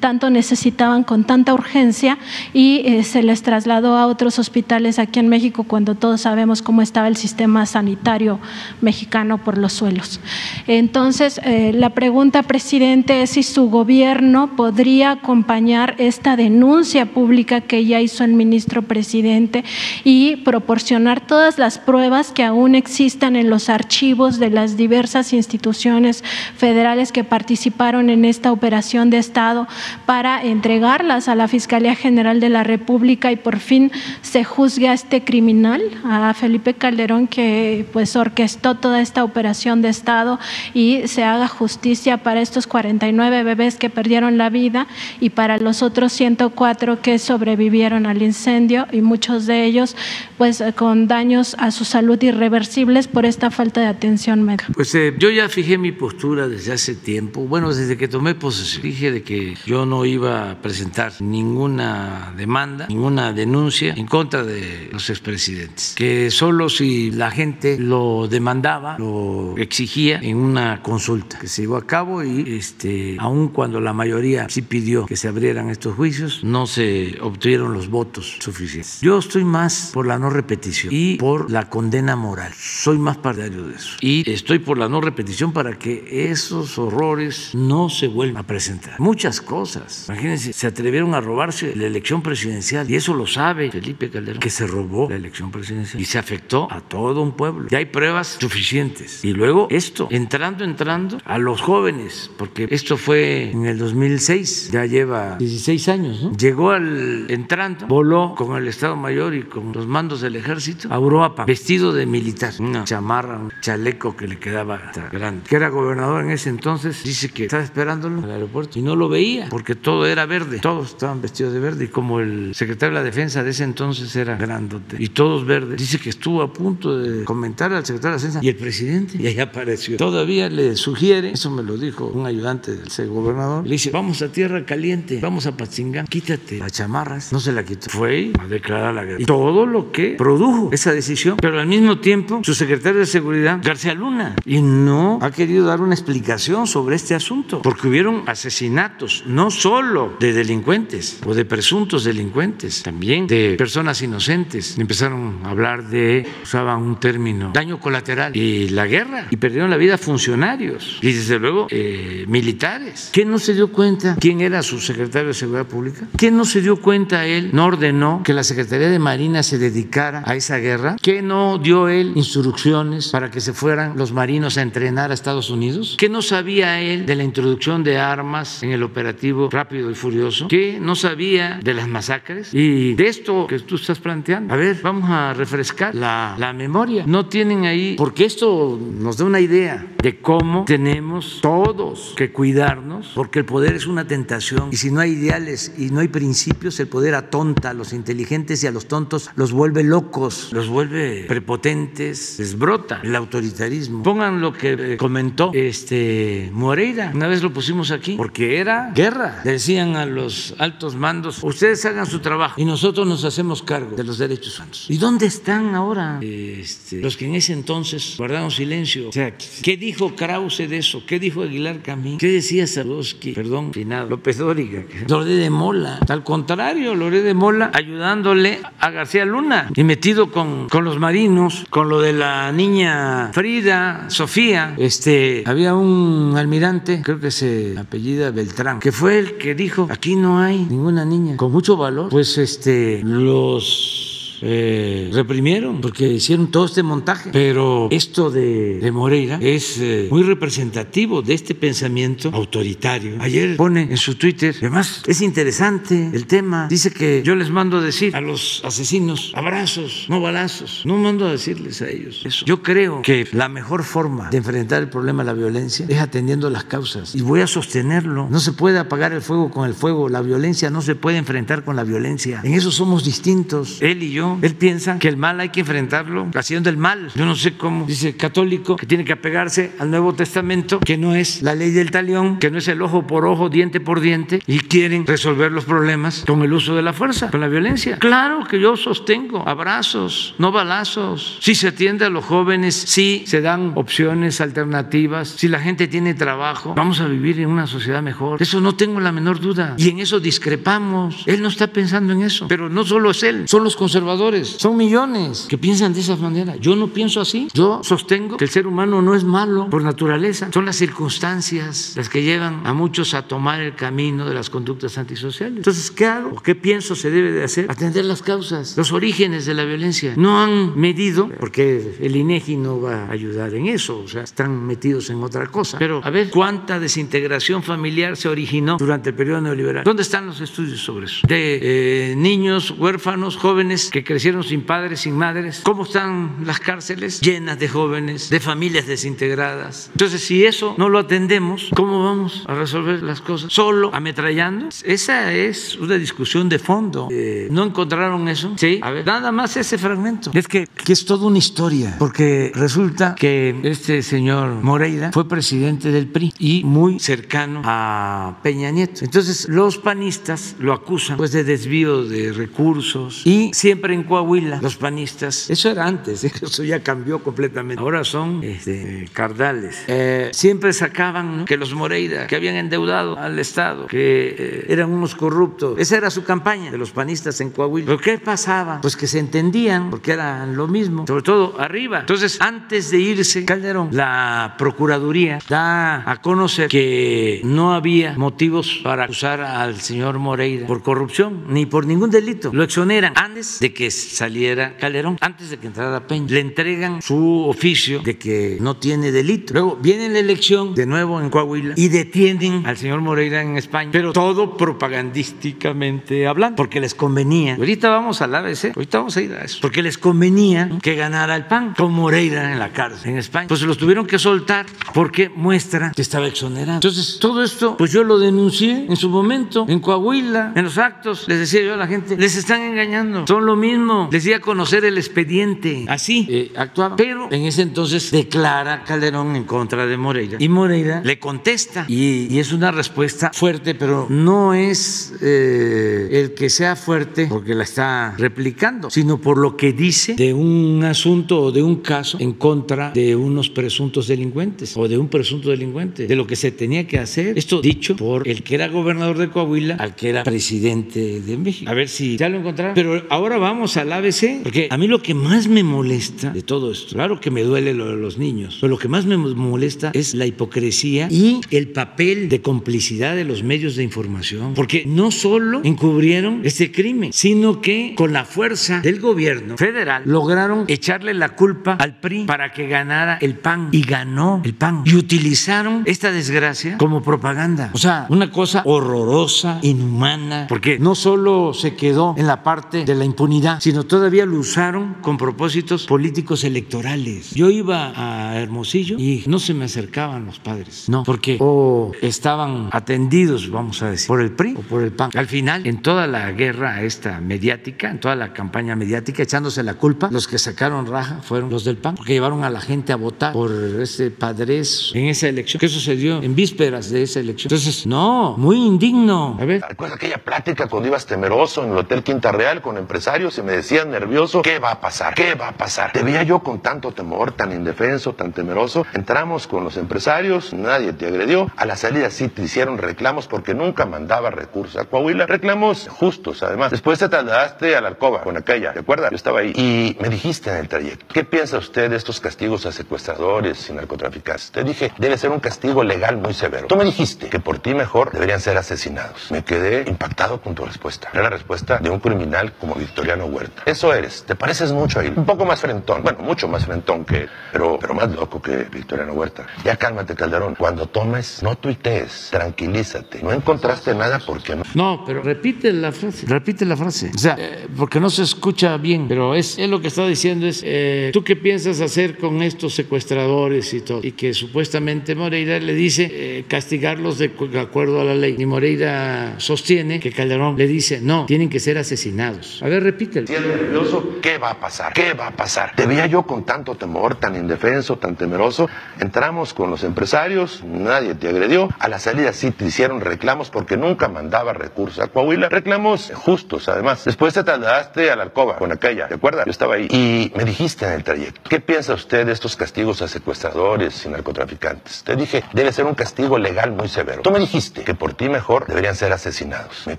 tanto necesitaban con tanta urgencia y eh, se les trasladó a otros hospitales aquí en México cuando todos sabemos cómo estaba el sistema sanitario mexicano por los suelos. Entonces, eh, la pregunta, presidente, es si su gobierno podría acompañar esta denuncia pública que ya hizo el ministro presidente y proporcionar todas las pruebas que aún existan en los archivos de las diversas instituciones federales que participaron en esta operación de Estado para entregarlas a la Fiscalía General de la República y por fin se juzgue a este criminal, a Felipe Calderón, que pues orquestó toda esta operación de Estado y se haga justicia para estos 49 bebés que perdieron la vida y para los otros 104 que sobrevivieron al incendio y muchos de ellos pues con daños a su salud irreversibles por esta falta de atención médica. Pues eh, yo ya fijé mi postura desde hace tiempo, bueno, desde que tomé posesión, dije de que yo no iba a presentar ninguna demanda, ninguna denuncia en contra de los expresidentes, que solo si la gente lo demandaba, lo exigía en una consulta que se llevó a cabo y este, aun cuando la mayoría sí pidió que se abrieran estos juicios, no se obtuvieron los votos suficientes. Yo estoy más por la no repetición y por la condena moral. Soy más partidario de eso. Y estoy por la no repetición para que esos horrores no se vuelvan a presentar. Muchas cosas. Imagínense, se atrevieron a robarse la elección presidencial y eso lo sabe Felipe Calderón, que se robó la elección presidencial y se afectó a todo un pueblo. Ya hay pruebas suficientes. Y luego esto, entrando, entrando a los jóvenes, porque esto fue en el 2006, ya lleva 16 años, ¿no? Llegó al entrando, voló con el Estado Mayor y con los mandos del ejército a Vestido de militar, una chamarra, un chaleco que le quedaba grande, que era gobernador en ese entonces, dice que estaba esperándolo en el aeropuerto y no lo veía porque todo era verde, todos estaban vestidos de verde y como el secretario de la defensa de ese entonces era grandote y todos verdes, dice que estuvo a punto de comentar al secretario de la defensa y el presidente y ahí apareció. Todavía le sugiere, eso me lo dijo un ayudante del gobernador, le dice, vamos a tierra caliente, vamos a Patzingán, quítate las chamarras, no se la quitó, fue a declarar la guerra. Y todo lo que produjo esa decisión, pero al mismo tiempo su secretario de seguridad, García Luna, y no ha querido dar una explicación sobre este asunto, porque hubieron asesinatos, no solo de delincuentes o de presuntos delincuentes, también de personas inocentes. Empezaron a hablar de, usaban un término, daño colateral y la guerra, y perdieron la vida funcionarios y desde luego eh, militares. ¿Quién no se dio cuenta quién era su secretario de Seguridad Pública? ¿Quién no se dio cuenta él, no ordenó que la Secretaría de Marina se dedicara a esa guerra? ¿Qué no dio él instrucciones para que se fueran los marinos a entrenar a Estados Unidos? ¿Qué no sabía él de la introducción de armas en el operativo rápido y furioso? ¿Qué no sabía de las masacres? Y de esto que tú estás planteando. A ver, vamos a refrescar la, la memoria. No tienen ahí, porque esto nos da una idea de cómo tenemos todos que cuidarnos, porque el poder es una tentación y si no hay ideales y no hay principios, el poder atonta a los inteligentes y a los tontos los vuelve locos, los vuelve prepotentes, les brota el autoritarismo. Pongan lo que comentó este Moreira, una vez lo pusimos aquí, porque era guerra. Le decían a los altos mandos, ustedes hagan su trabajo y nosotros nos hacemos cargo de los derechos humanos. ¿Y dónde están ahora este, los que en ese entonces guardaron silencio? O sea, ¿qué dijo Krause de eso? ¿Qué dijo Aguilar Camín? ¿Qué decía Sadowski? Perdón, finado, López Dóriga. Loré de Mola. Al contrario, Loré de Mola ayudándole a García Luna y metido con, con los marinos, con lo de la niña Frida, Sofía. Este, había un almirante, creo que se apellida Beltrán, que fue el que dijo, aquí no hay ninguna niña con mucho valor. Pues este, los eh, reprimieron porque hicieron todo este montaje. Pero esto de, de Moreira es eh, muy representativo de este pensamiento autoritario. Ayer pone en su Twitter, además es interesante el tema, dice que yo les mando a decir a los asesinos abrazos, no balazos, no mando a decirles a ellos eso. Yo creo que la mejor forma de enfrentar el problema de la violencia es atendiendo las causas y voy a sostenerlo. No se puede apagar el fuego con el fuego, la violencia no se puede enfrentar con la violencia. En eso somos distintos, él y yo. Él piensa que el mal hay que enfrentarlo haciendo el mal. Yo no sé cómo, dice católico, que tiene que apegarse al Nuevo Testamento, que no es la ley del talión, que no es el ojo por ojo, diente por diente, y quieren resolver los problemas con el uso de la fuerza, con la violencia. Claro que yo sostengo abrazos, no balazos. Si se atiende a los jóvenes, si se dan opciones alternativas, si la gente tiene trabajo, vamos a vivir en una sociedad mejor. Eso no tengo la menor duda. Y en eso discrepamos. Él no está pensando en eso. Pero no solo es él, son los conservadores. Son millones que piensan de esa manera. Yo no pienso así. Yo sostengo que el ser humano no es malo por naturaleza. Son las circunstancias las que llevan a muchos a tomar el camino de las conductas antisociales. Entonces, ¿qué hago? ¿Qué pienso se debe de hacer? Atender las causas, los orígenes de la violencia. No han medido, porque el INEGI no va a ayudar en eso, o sea, están metidos en otra cosa. Pero a ver, ¿cuánta desintegración familiar se originó durante el periodo neoliberal? ¿Dónde están los estudios sobre eso? De eh, niños, huérfanos, jóvenes que crecieron sin padres, sin madres. ¿Cómo están las cárceles? Llenas de jóvenes, de familias desintegradas. Entonces, si eso no lo atendemos, ¿cómo vamos a resolver las cosas? ¿Solo ametrallando? Esa es una discusión de fondo. Eh, ¿No encontraron eso? Sí. A ver, nada más ese fragmento. Es que, que es toda una historia, porque resulta que este señor Moreira fue presidente del PRI y muy cercano a Peña Nieto. Entonces, los panistas lo acusan pues de desvío de recursos y siempre en Coahuila los panistas, eso era antes, eso ya cambió completamente. Ahora son este, cardales. Eh, siempre sacaban ¿no? que los Moreira, que habían endeudado al Estado, que eh, eran unos corruptos. Esa era su campaña de los panistas en Coahuila. ¿Pero qué pasaba? Pues que se entendían, porque eran lo mismo, sobre todo arriba. Entonces, antes de irse, Calderón, la Procuraduría da a conocer que no había motivos para acusar al señor Moreira por corrupción ni por ningún delito. Lo exoneran antes de que saliera Calderón, antes de que entrara Peña. Le entregan su oficio de que no tiene delito. Luego viene la elección de nuevo en Coahuila y detienen al señor Moreira en España, pero todo propagandísticamente hablando, porque les convenía. Ahorita vamos al ABC, ahorita vamos a ir a eso, porque les convenía que ganara el PAN con Moreira en la cárcel en España. Pues los tuvieron que soltar porque muestra que estaba exonerado. Entonces, todo esto, pues yo lo denuncié en su momento, en Coahuila, en los actos. Les decía yo a la gente, les están engañando, son lo mismo. Les di a conocer el expediente. Así eh, actuaba. Pero en ese entonces declara Calderón en contra de Moreira. Y Moreira le contesta. Y, y es una respuesta fuerte, pero no es eh, el que sea fuerte porque la está replicando, sino por lo que dice de un asunto o de un caso en contra de unos presuntos delincuentes o de un presunto delincuente, de lo que se tenía que hacer. Esto dicho por el que era gobernador de Coahuila al que era presidente de México. A ver si ya lo encontraron. Pero ahora vamos al ABC, porque a mí lo que más me molesta de todo esto, claro que me duele lo de los niños, pero lo que más me molesta es la hipocresía y el papel de complicidad de los medios de información, porque no solo encubrieron este crimen, sino que con la fuerza del gobierno federal lograron echarle la culpa al PRI para que ganara el PAN y ganó el PAN y utilizaron esta desgracia como propaganda. O sea, una cosa horrorosa, inhumana, porque no solo se quedó en la parte de la impunidad, sino todavía lo usaron con propósitos políticos electorales. Yo iba a Hermosillo y no se me acercaban los padres, no, porque o estaban atendidos, vamos a decir, por el PRI o por el PAN. Al final, en toda la guerra esta mediática, en toda la campaña mediática, echándose la culpa, los que sacaron raja fueron los del PAN, porque llevaron a la gente a votar por ese padres en esa elección. ¿Qué sucedió en vísperas de esa elección? Entonces, no, muy indigno. A ver. ¿Recuerda aquella plática cuando ibas temeroso en el Hotel Quinta Real con empresarios me decías nervioso, ¿qué va a pasar? ¿Qué va a pasar? Te veía yo con tanto temor, tan indefenso, tan temeroso. Entramos con los empresarios, nadie te agredió. A la salida sí te hicieron reclamos porque nunca mandaba recursos a Coahuila. Reclamos justos, además. Después te trasladaste a la alcoba con aquella, ¿te acuerdas? Yo estaba ahí. Y me dijiste en el trayecto, ¿qué piensa usted de estos castigos a secuestradores y narcotraficantes? Te dije, debe ser un castigo legal muy severo. Tú me dijiste que por ti mejor deberían ser asesinados. Me quedé impactado con tu respuesta. Era la respuesta de un criminal como Victoriano Huerta. Eso eres. Te pareces mucho a él. Un poco más frentón. Bueno, mucho más frentón que. Pero, pero más loco que Victoriano Huerta. Ya cálmate, Calderón. Cuando tomes, no tuitees. Tranquilízate. No encontraste nada porque no. No, pero repite la frase. Repite la frase. O sea, eh, porque no se escucha bien. Pero es, es lo que está diciendo es, eh, ¿tú qué piensas hacer con estos secuestradores y todo? Y que supuestamente Moreira le dice eh, castigarlos de, de acuerdo a la ley. Y Moreira sostiene que Calderón le dice, no, tienen que ser asesinados. A ver, repítelo. Si es nervioso, ¿qué va a pasar? ¿Qué va a pasar? Te veía yo con tanto temor, tan indefenso, tan temeroso. Entramos con los empresarios, nadie te agredió. A la salida sí te hicieron reclamos porque nunca mandaba recursos a Coahuila. Reclamos justos, además. Después te trasladaste a la alcoba con aquella, ¿te acuerdas? Yo estaba ahí. Y me dijiste en el trayecto, ¿qué piensa usted de estos castigos a secuestradores y narcotraficantes? Te dije, debe ser un castigo legal muy severo. Tú me dijiste que por ti mejor deberían ser asesinados. Me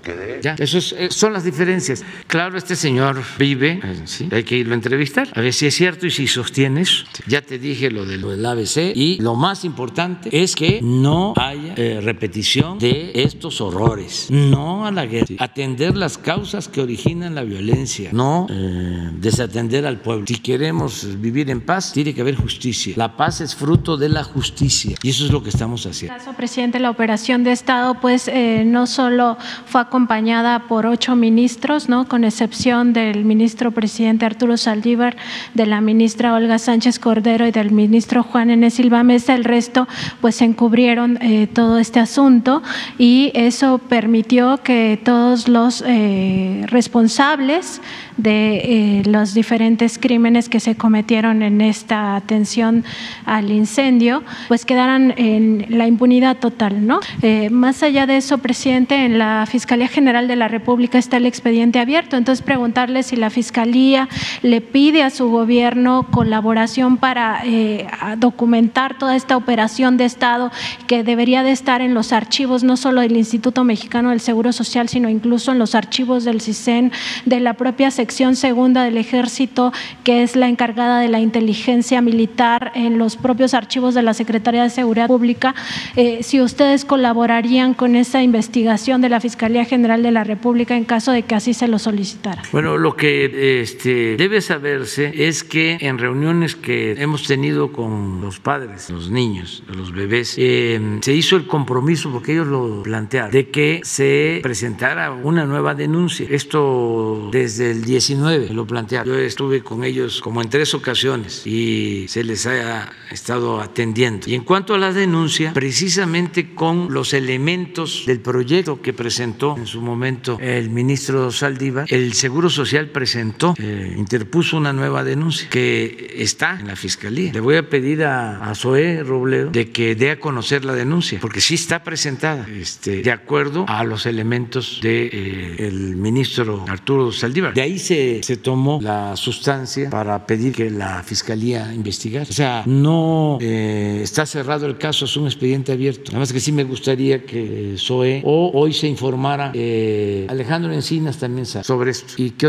quedé. Ya, eso es- eh, son las diferencias. Claro, este señor vive, eh, ¿sí? hay que irlo a entrevistar, a ver si es cierto y si sostiene eso. Ya te dije lo, de, lo del ABC y lo más importante es que no haya eh, repetición de estos horrores. No a la guerra. Atender las causas que originan la violencia, no eh, desatender al pueblo. Si queremos vivir en paz, tiene que haber justicia. La paz es fruto de la justicia y eso es lo que estamos haciendo. caso, presidente, la operación de Estado, pues eh, no solo fue acompañada por ocho ministros, ¿no? con excepción del ministro presidente Arturo Saldívar, de la ministra Olga Sánchez Cordero y del ministro Juan Enes Silva Mesa, el resto pues encubrieron eh, todo este asunto y eso permitió que todos los eh, responsables de eh, los diferentes crímenes que se cometieron en esta atención al incendio, pues quedaran en la impunidad total, ¿no? Eh, más allá de eso, presidente, en la Fiscalía General de la República está el expediente abierto, entonces preguntarle si la Fiscalía le pide a su gobierno colaboración para eh, documentar toda esta operación de Estado que debería de estar en los archivos no solo del Instituto Mexicano del Seguro Social, sino incluso en los archivos del CISEN, de la propia sección segunda del Ejército, que es la encargada de la inteligencia militar, en los propios archivos de la Secretaría de Seguridad Pública, eh, si ustedes colaborarían con esa investigación de la Fiscalía General de la República en caso de que así se lo solicitara. Bueno, lo que este, debe saberse es que en reuniones que hemos tenido con los padres, los niños, los bebés, eh, se hizo el compromiso, porque ellos lo plantearon, de que se presentara una nueva denuncia. Esto desde el 19 lo plantearon. Yo estuve con ellos como en tres ocasiones y se les ha estado atendiendo. Y en cuanto a la denuncia, precisamente con los elementos del proyecto que presentó en su momento el ministro Saldívar, el Seguro Social presentó, eh, interpuso una nueva denuncia que está en la fiscalía. Le voy a pedir a, a Zoé Robledo de que dé a conocer la denuncia, porque sí está presentada este, de acuerdo a los elementos del ministro Arturo Saldívar. De ahí se, se tomó la sustancia para pedir que la fiscalía investigara. O sea, no eh, está cerrado el caso, es un expediente abierto. Nada más que sí me gustaría que Zoé o hoy se informara, eh, Alejandro Encinas también sabe sobre esto. ¿Y qué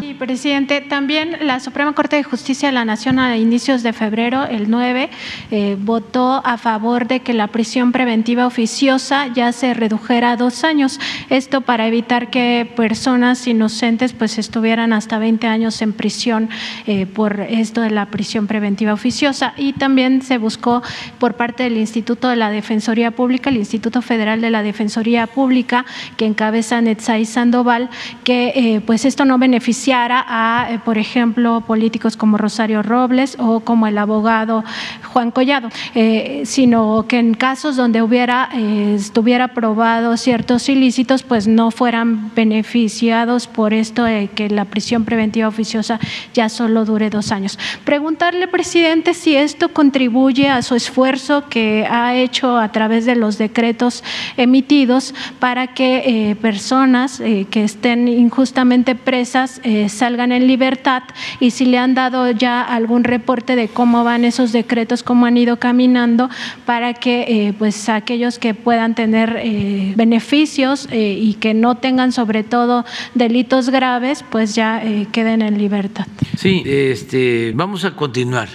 Sí, presidente. También la Suprema Corte de Justicia de la Nación a inicios de febrero, el 9, eh, votó a favor de que la prisión preventiva oficiosa ya se redujera a dos años. Esto para evitar que personas inocentes pues estuvieran hasta 20 años en prisión eh, por esto de la prisión preventiva oficiosa. Y también se buscó por parte del Instituto de la Defensoría Pública, el Instituto Federal de la Defensoría Pública, que encabeza Netzai Sandoval, que eh, pues esto no beneficiara a, eh, por ejemplo, políticos como Rosario Robles o como el abogado Juan Collado, eh, sino que en casos donde hubiera eh, estuviera probado ciertos ilícitos, pues no fueran beneficiados por esto de que la prisión preventiva oficiosa ya solo dure dos años. Preguntarle, presidente, si esto contribuye a su esfuerzo que ha hecho a través de los decretos emitidos para que personas que estén injustamente presas eh, salgan en libertad y si le han dado ya algún reporte de cómo van esos decretos, cómo han ido caminando para que eh, pues aquellos que puedan tener eh, beneficios y que no tengan sobre todo delitos graves, pues ya queden en libertad. Sí, este, vamos a continuar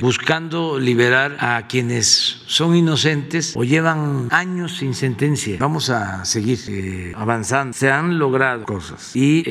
buscando liberar a quienes son inocentes o llevan años sin sentencia. Vamos a seguir avanzando. Se han logrado cosas y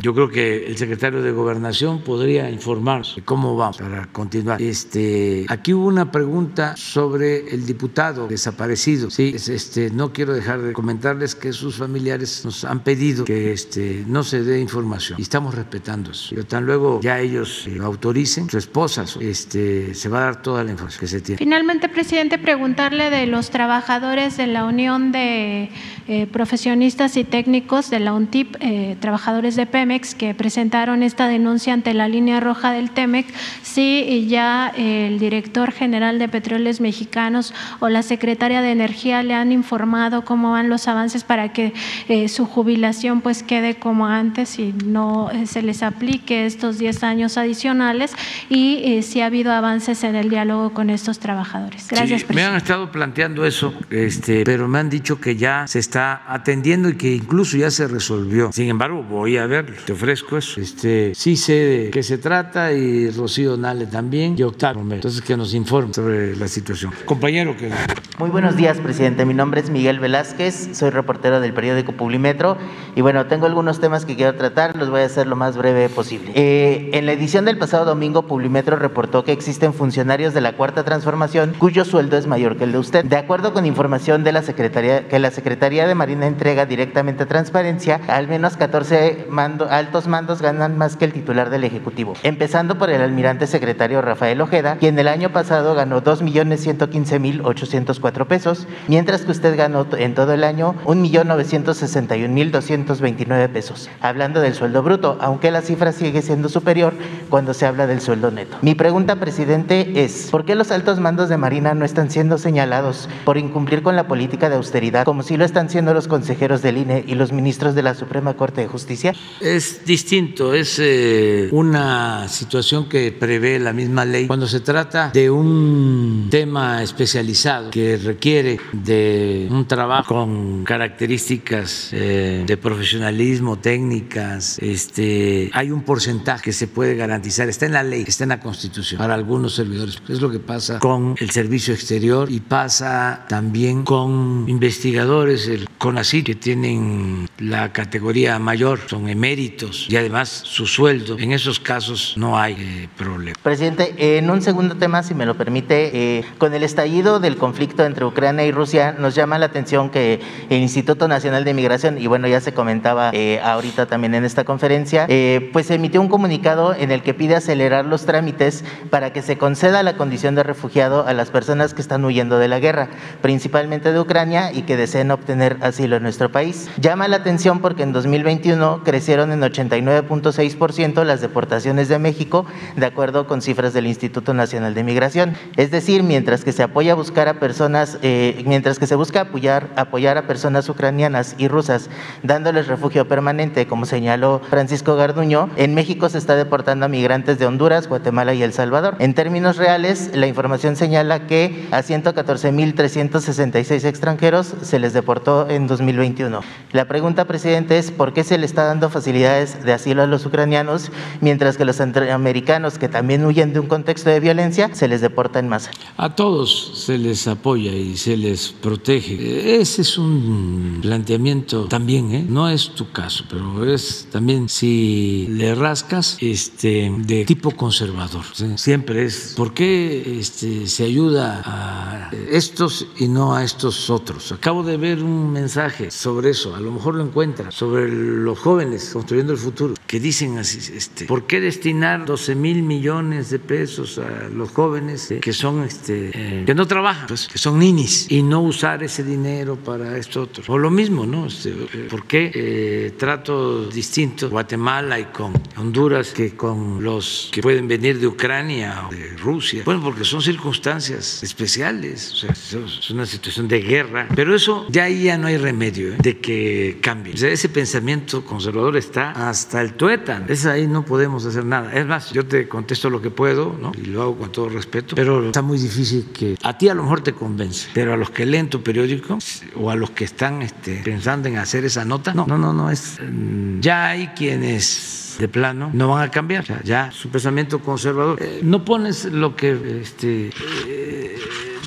yo yo creo que el secretario de Gobernación podría informar cómo vamos para continuar. Este, aquí hubo una pregunta sobre el diputado desaparecido. Sí, este, no quiero dejar de comentarles que sus familiares nos han pedido que este, no se dé información y estamos respetando eso. Pero tan luego ya ellos eh, autoricen, su esposa este, se va a dar toda la información que se tiene. Finalmente, presidente, preguntarle de los trabajadores de la Unión de eh, Profesionistas y Técnicos de la UNTIP, eh, trabajadores de Pemex, que presentaron esta denuncia ante la línea roja del TEMEC, si ya el director general de Petróleos Mexicanos o la secretaria de Energía le han informado cómo van los avances para que eh, su jubilación pues quede como antes y no se les aplique estos 10 años adicionales y si ha habido avances en el diálogo con estos trabajadores. Gracias, Me han estado planteando eso, este, pero me han dicho que ya se está atendiendo y que incluso ya se resolvió. Sin embargo, voy a verlo, te ofrezco eso. Este, sí sé de qué se trata y Rocío Nale también y Octavio Entonces, que nos informe sobre la situación. Compañero, que. Muy buenos días, presidente. Mi nombre es Miguel Velázquez, soy reportero del periódico Publimetro y bueno, tengo algunos temas que quiero tratar, los voy a hacer lo más breve posible. Eh, en la edición del pasado domingo, Publimetro reportó que existen funcionarios de la Cuarta Transformación cuyo sueldo es mayor que el de usted. De acuerdo con información de la Secretaría, que la Secretaría de Marina entrega directamente a Transparencia, al menos 14 altos mandos ganan más que el titular del Ejecutivo. Empezando por el almirante secretario Rafael Ojeda, quien el año pasado ganó 2.115.804 pesos, mientras que usted ganó en todo el año 1.961.229 pesos. Hablando del sueldo bruto, aunque la cifra sigue siendo superior cuando se habla del sueldo neto. Mi pregunta, presidente, es, ¿por qué los altos mandos de Marina no están siendo señalados por incumplir con la política de austeridad como si lo están siendo los consejeros del INE y los ministros de la Suprema Corte de Justicia? Es distinto, es eh, una situación que prevé la misma ley. Cuando se trata de un tema especializado que requiere de un trabajo con características eh, de profesionalismo, técnicas, este, hay un porcentaje que se puede garantizar, está en la ley, está en la Constitución para algunos servidores. Es lo que pasa con el servicio exterior y pasa también con investigadores, el CONACYT, que tienen la categoría mayor, son eméritos y además su sueldo. En esos casos no hay eh, problema. Presidente, en un segundo tema, si me lo permite, eh, con el estallido del conflicto entre Ucrania y Rusia, nos llama la atención que el Instituto Nacional de Migración, y bueno, ya se comentaba eh, ahorita también en esta conferencia, pues emitió un comunicado en el que pide acelerar los trámites para que se conceda la condición de refugiado a las personas que están huyendo de la guerra, principalmente de Ucrania y que deseen obtener asilo en nuestro país. Llama la atención porque en 2021 crecieron en 89.6% las deportaciones de México, de acuerdo con cifras del Instituto Nacional de Migración. Es decir, mientras que se apoya a buscar a personas, eh, mientras que se busca apoyar, apoyar a personas ucranianas y rusas, dándoles refugio permanente, como señaló Francisco Garduño, en México se está deportando a migrantes de Honduras, Guatemala y El Salvador. En términos reales, la información señala que a 114.366 extranjeros se les deportó en 2021. La pregunta, presidente, es ¿por qué se le está dando de asilo a los ucranianos, mientras que los americanos que también huyen de un contexto de violencia se les deporta en masa? A todos se les apoya y se les protege. Ese es un planteamiento también, ¿eh? no es tu caso, pero es también si le rascas este, de tipo conservador. Siempre es, ¿por qué este, se ayuda a estos y no a estos otros? Acabo de ver un mensaje sobre eso, a lo mejor lo encuentra, sobre los jóvenes construyendo el futuro, que dicen así, este, ¿por qué destinar 12 mil millones de pesos a los jóvenes que son, este, eh, que no trabajan, pues, que son ninis, y no usar ese dinero para esto otro? O lo mismo, ¿no? Este, ¿Por qué eh, trato distinto Guatemala y con Honduras que con los que pueden venir de Ucrania o de Rusia? Bueno, porque son circunstancias especiales, o sea, es una situación de guerra, pero eso ya ahí ya no hay remedio ¿eh? de que cambie. Ese pensamiento conservador está hasta el tuétano. Es ahí no podemos hacer nada. Es más, yo te contesto lo que puedo, ¿no? Y lo hago con todo respeto, pero está muy difícil que a ti a lo mejor te convence, pero a los que leen tu periódico o a los que están este, pensando en hacer esa nota, no, no, no, no es. Mm, ya hay quienes de plano no van a cambiar. O sea, ya su pensamiento conservador. Eh, no pones lo que este, eh,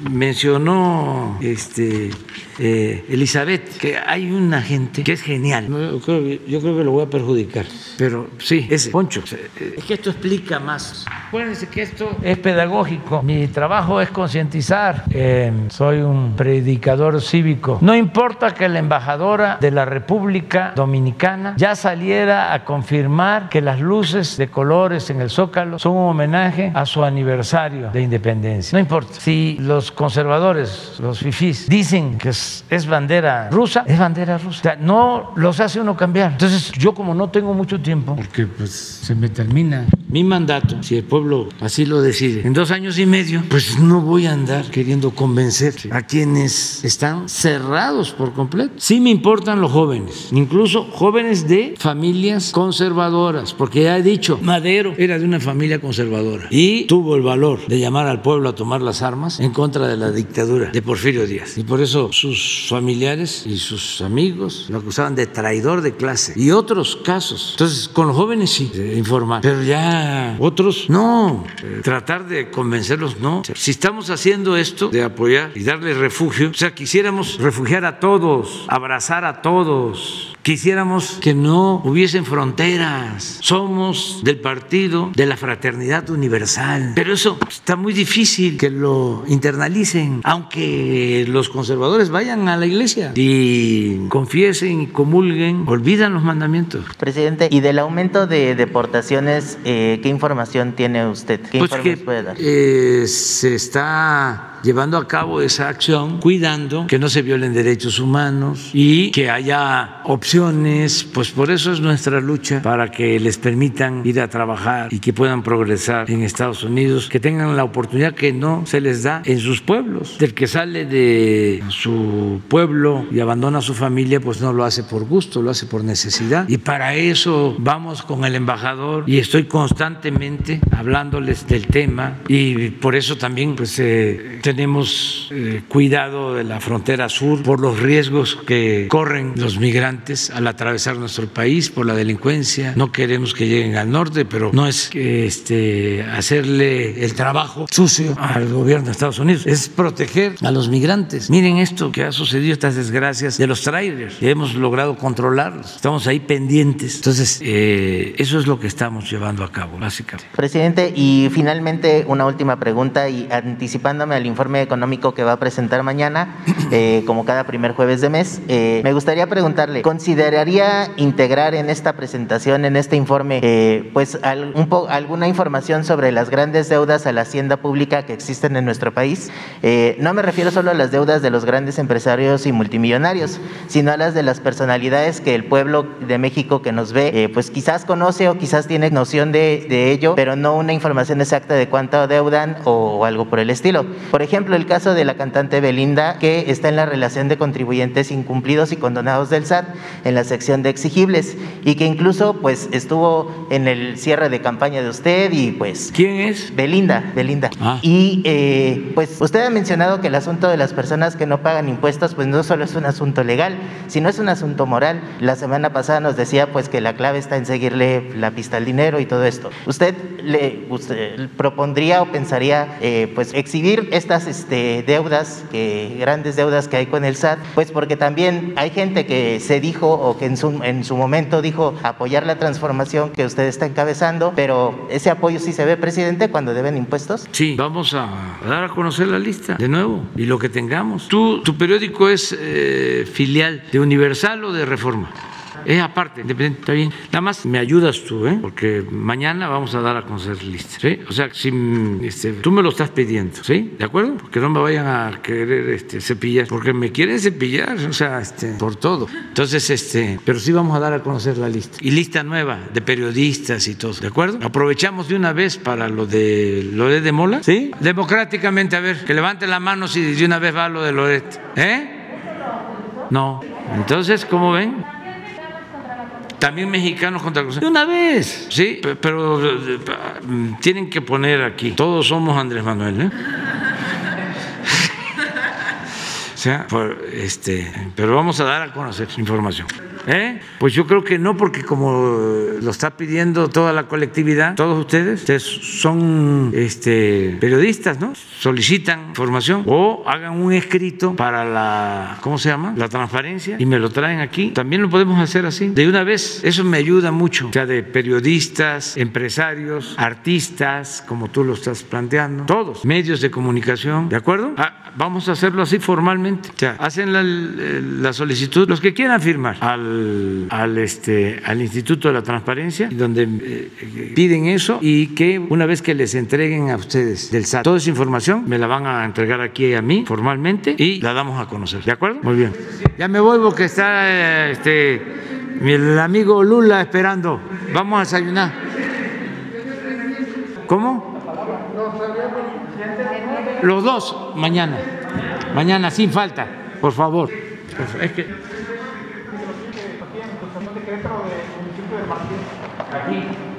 mencionó este, eh, Elizabeth que hay una gente que es genial. Yo creo, que- yo creo que lo voy a perjudicar. Pero sí, ese, Poncho. eh, Es que esto explica más. Acuérdense que esto es pedagógico. Mi trabajo es concientizar. Eh, soy un predicador cívico. No importa que la embajadora de la República Dominicana ya saliera a confirmar que las luces de colores en el Zócalo son un homenaje a su aniversario de independencia. No importa. Si los conservadores, los fifís, dicen que es, es bandera rusa, es bandera rusa. O sea, no los hace uno cambiar. Entonces, yo como no tengo mucho tiempo, porque pues se me termina mi mandato, si el pueblo así lo decide, en dos años y medio, pues no voy a andar queriendo convencer a quienes están cerrados por completo. Sí me importan los jóvenes, incluso jóvenes de familias conservadoras, porque ya he dicho, Madero era de una familia conservadora y tuvo el valor de llamar al pueblo a tomar las armas en contra de la dictadura de Porfirio Díaz. Y por eso sus familiares y sus amigos lo acusaban de traidor de clase y otros casos. Entonces, con los jóvenes sí, informar, pero ya otros no. Eh, Tratar de convencerlos no. Si estamos haciendo esto de apoyar y darles refugio, o sea, quisiéramos refugiar a todos, abrazar a todos. Quisiéramos que no hubiesen fronteras. Somos del partido de la fraternidad universal. Pero eso está muy difícil que lo internalicen, aunque los conservadores vayan a la iglesia y confiesen y comulguen, olvidan los mandamientos. Presidente, y del aumento de deportaciones, eh, ¿qué información tiene usted? ¿Qué Pues informes que puede dar? eh, se está llevando a cabo esa acción cuidando que no se violen derechos humanos y que haya opciones, pues por eso es nuestra lucha para que les permitan ir a trabajar y que puedan progresar en Estados Unidos, que tengan la oportunidad que no se les da en sus pueblos. Del que sale de su pueblo y abandona a su familia, pues no lo hace por gusto, lo hace por necesidad. Y para eso vamos con el embajador y estoy constantemente hablándoles del tema y por eso también pues eh, tenemos eh, cuidado de la frontera sur por los riesgos que corren los migrantes al atravesar nuestro país por la delincuencia. No queremos que lleguen al norte, pero no es este, hacerle el trabajo sucio al gobierno de Estados Unidos, es proteger a los migrantes. Miren esto que ha sucedido, estas desgracias de los trailers. Hemos logrado controlarlos, estamos ahí pendientes. Entonces, eh, eso es lo que estamos llevando a cabo, básicamente. Presidente, y finalmente una última pregunta y anticipándome al informe económico que va a presentar mañana, eh, como cada primer jueves de mes, eh, me gustaría preguntarle, ¿consideraría integrar en esta presentación, en este informe, eh, pues al- un po- alguna información sobre las grandes deudas a la hacienda pública que existen en nuestro país? Eh, no me refiero solo a las deudas de los grandes empresarios y multimillonarios, sino a las de las personalidades que el pueblo de México que nos ve, eh, pues quizás conoce o quizás tiene noción de, de ello, pero no una información exacta de cuánto deudan o, o algo por el estilo. Por ejemplo, el caso de la cantante Belinda, que está en la relación de contribuyentes incumplidos y condonados del SAT, en la sección de exigibles, y que incluso pues estuvo en el cierre de campaña de usted y pues ¿Quién es? Belinda, Belinda. Ah. Y eh, pues usted ha mencionado que el asunto de las personas que no pagan impuestos pues no solo es un asunto legal, sino es un asunto moral. La semana pasada nos decía pues que la clave está en seguirle la pista al dinero y todo esto. ¿Usted le usted propondría o pensaría eh, pues exhibir estas este, deudas, que, grandes deudas que hay con el SAT? Pues porque también hay gente que se dijo o que en su, en su momento dijo apoyar la transformación que usted está encabezando, pero ese apoyo sí se ve, presidente, cuando deben impuestos. Sí, vamos a dar a conocer la lista de nuevo y lo que tengamos. ¿Tú, ¿Tu periódico es eh, filial de Universal o de Reforma? Es aparte, independiente, está bien. Nada más me ayudas tú, ¿eh? porque mañana vamos a dar a conocer lista. ¿sí? O sea, si este, tú me lo estás pidiendo, ¿sí? ¿De acuerdo? Porque no me vayan a querer este, cepillar, porque me quieren cepillar, o sea, este, por todo. Entonces, este, pero sí vamos a dar a conocer la lista. Y lista nueva de periodistas y todo, ¿de acuerdo? Aprovechamos de una vez para lo de Loret de Mola, ¿sí? Democráticamente, a ver, que levante la mano si de una vez va lo de Loret, ¿eh? No. Entonces, ¿cómo ven? También mexicanos contra Azul. De una vez, sí, Pe- pero eh, tienen que poner aquí, todos somos Andrés Manuel, ¿eh? O sea, por, este, pero vamos a dar a conocer información. ¿Eh? Pues yo creo que no, porque como lo está pidiendo toda la colectividad, todos ustedes, ustedes son este, periodistas, ¿no? Solicitan información o hagan un escrito para la, ¿cómo se llama? La transparencia y me lo traen aquí. También lo podemos hacer así. De una vez, eso me ayuda mucho. O sea, de periodistas, empresarios, artistas, como tú lo estás planteando, todos, medios de comunicación, ¿de acuerdo? Ah, vamos a hacerlo así formalmente. O sea, hacen la, la solicitud, los que quieran firmar al, al, este, al Instituto de la Transparencia, donde eh, piden eso y que una vez que les entreguen a ustedes del SAT toda esa información, me la van a entregar aquí a mí formalmente y la damos a conocer. ¿De acuerdo? Muy bien. Ya me voy porque está eh, este, el amigo Lula esperando. Vamos a desayunar. ¿Cómo? Los dos mañana. Mañana sin falta, por favor. Es que Masjid.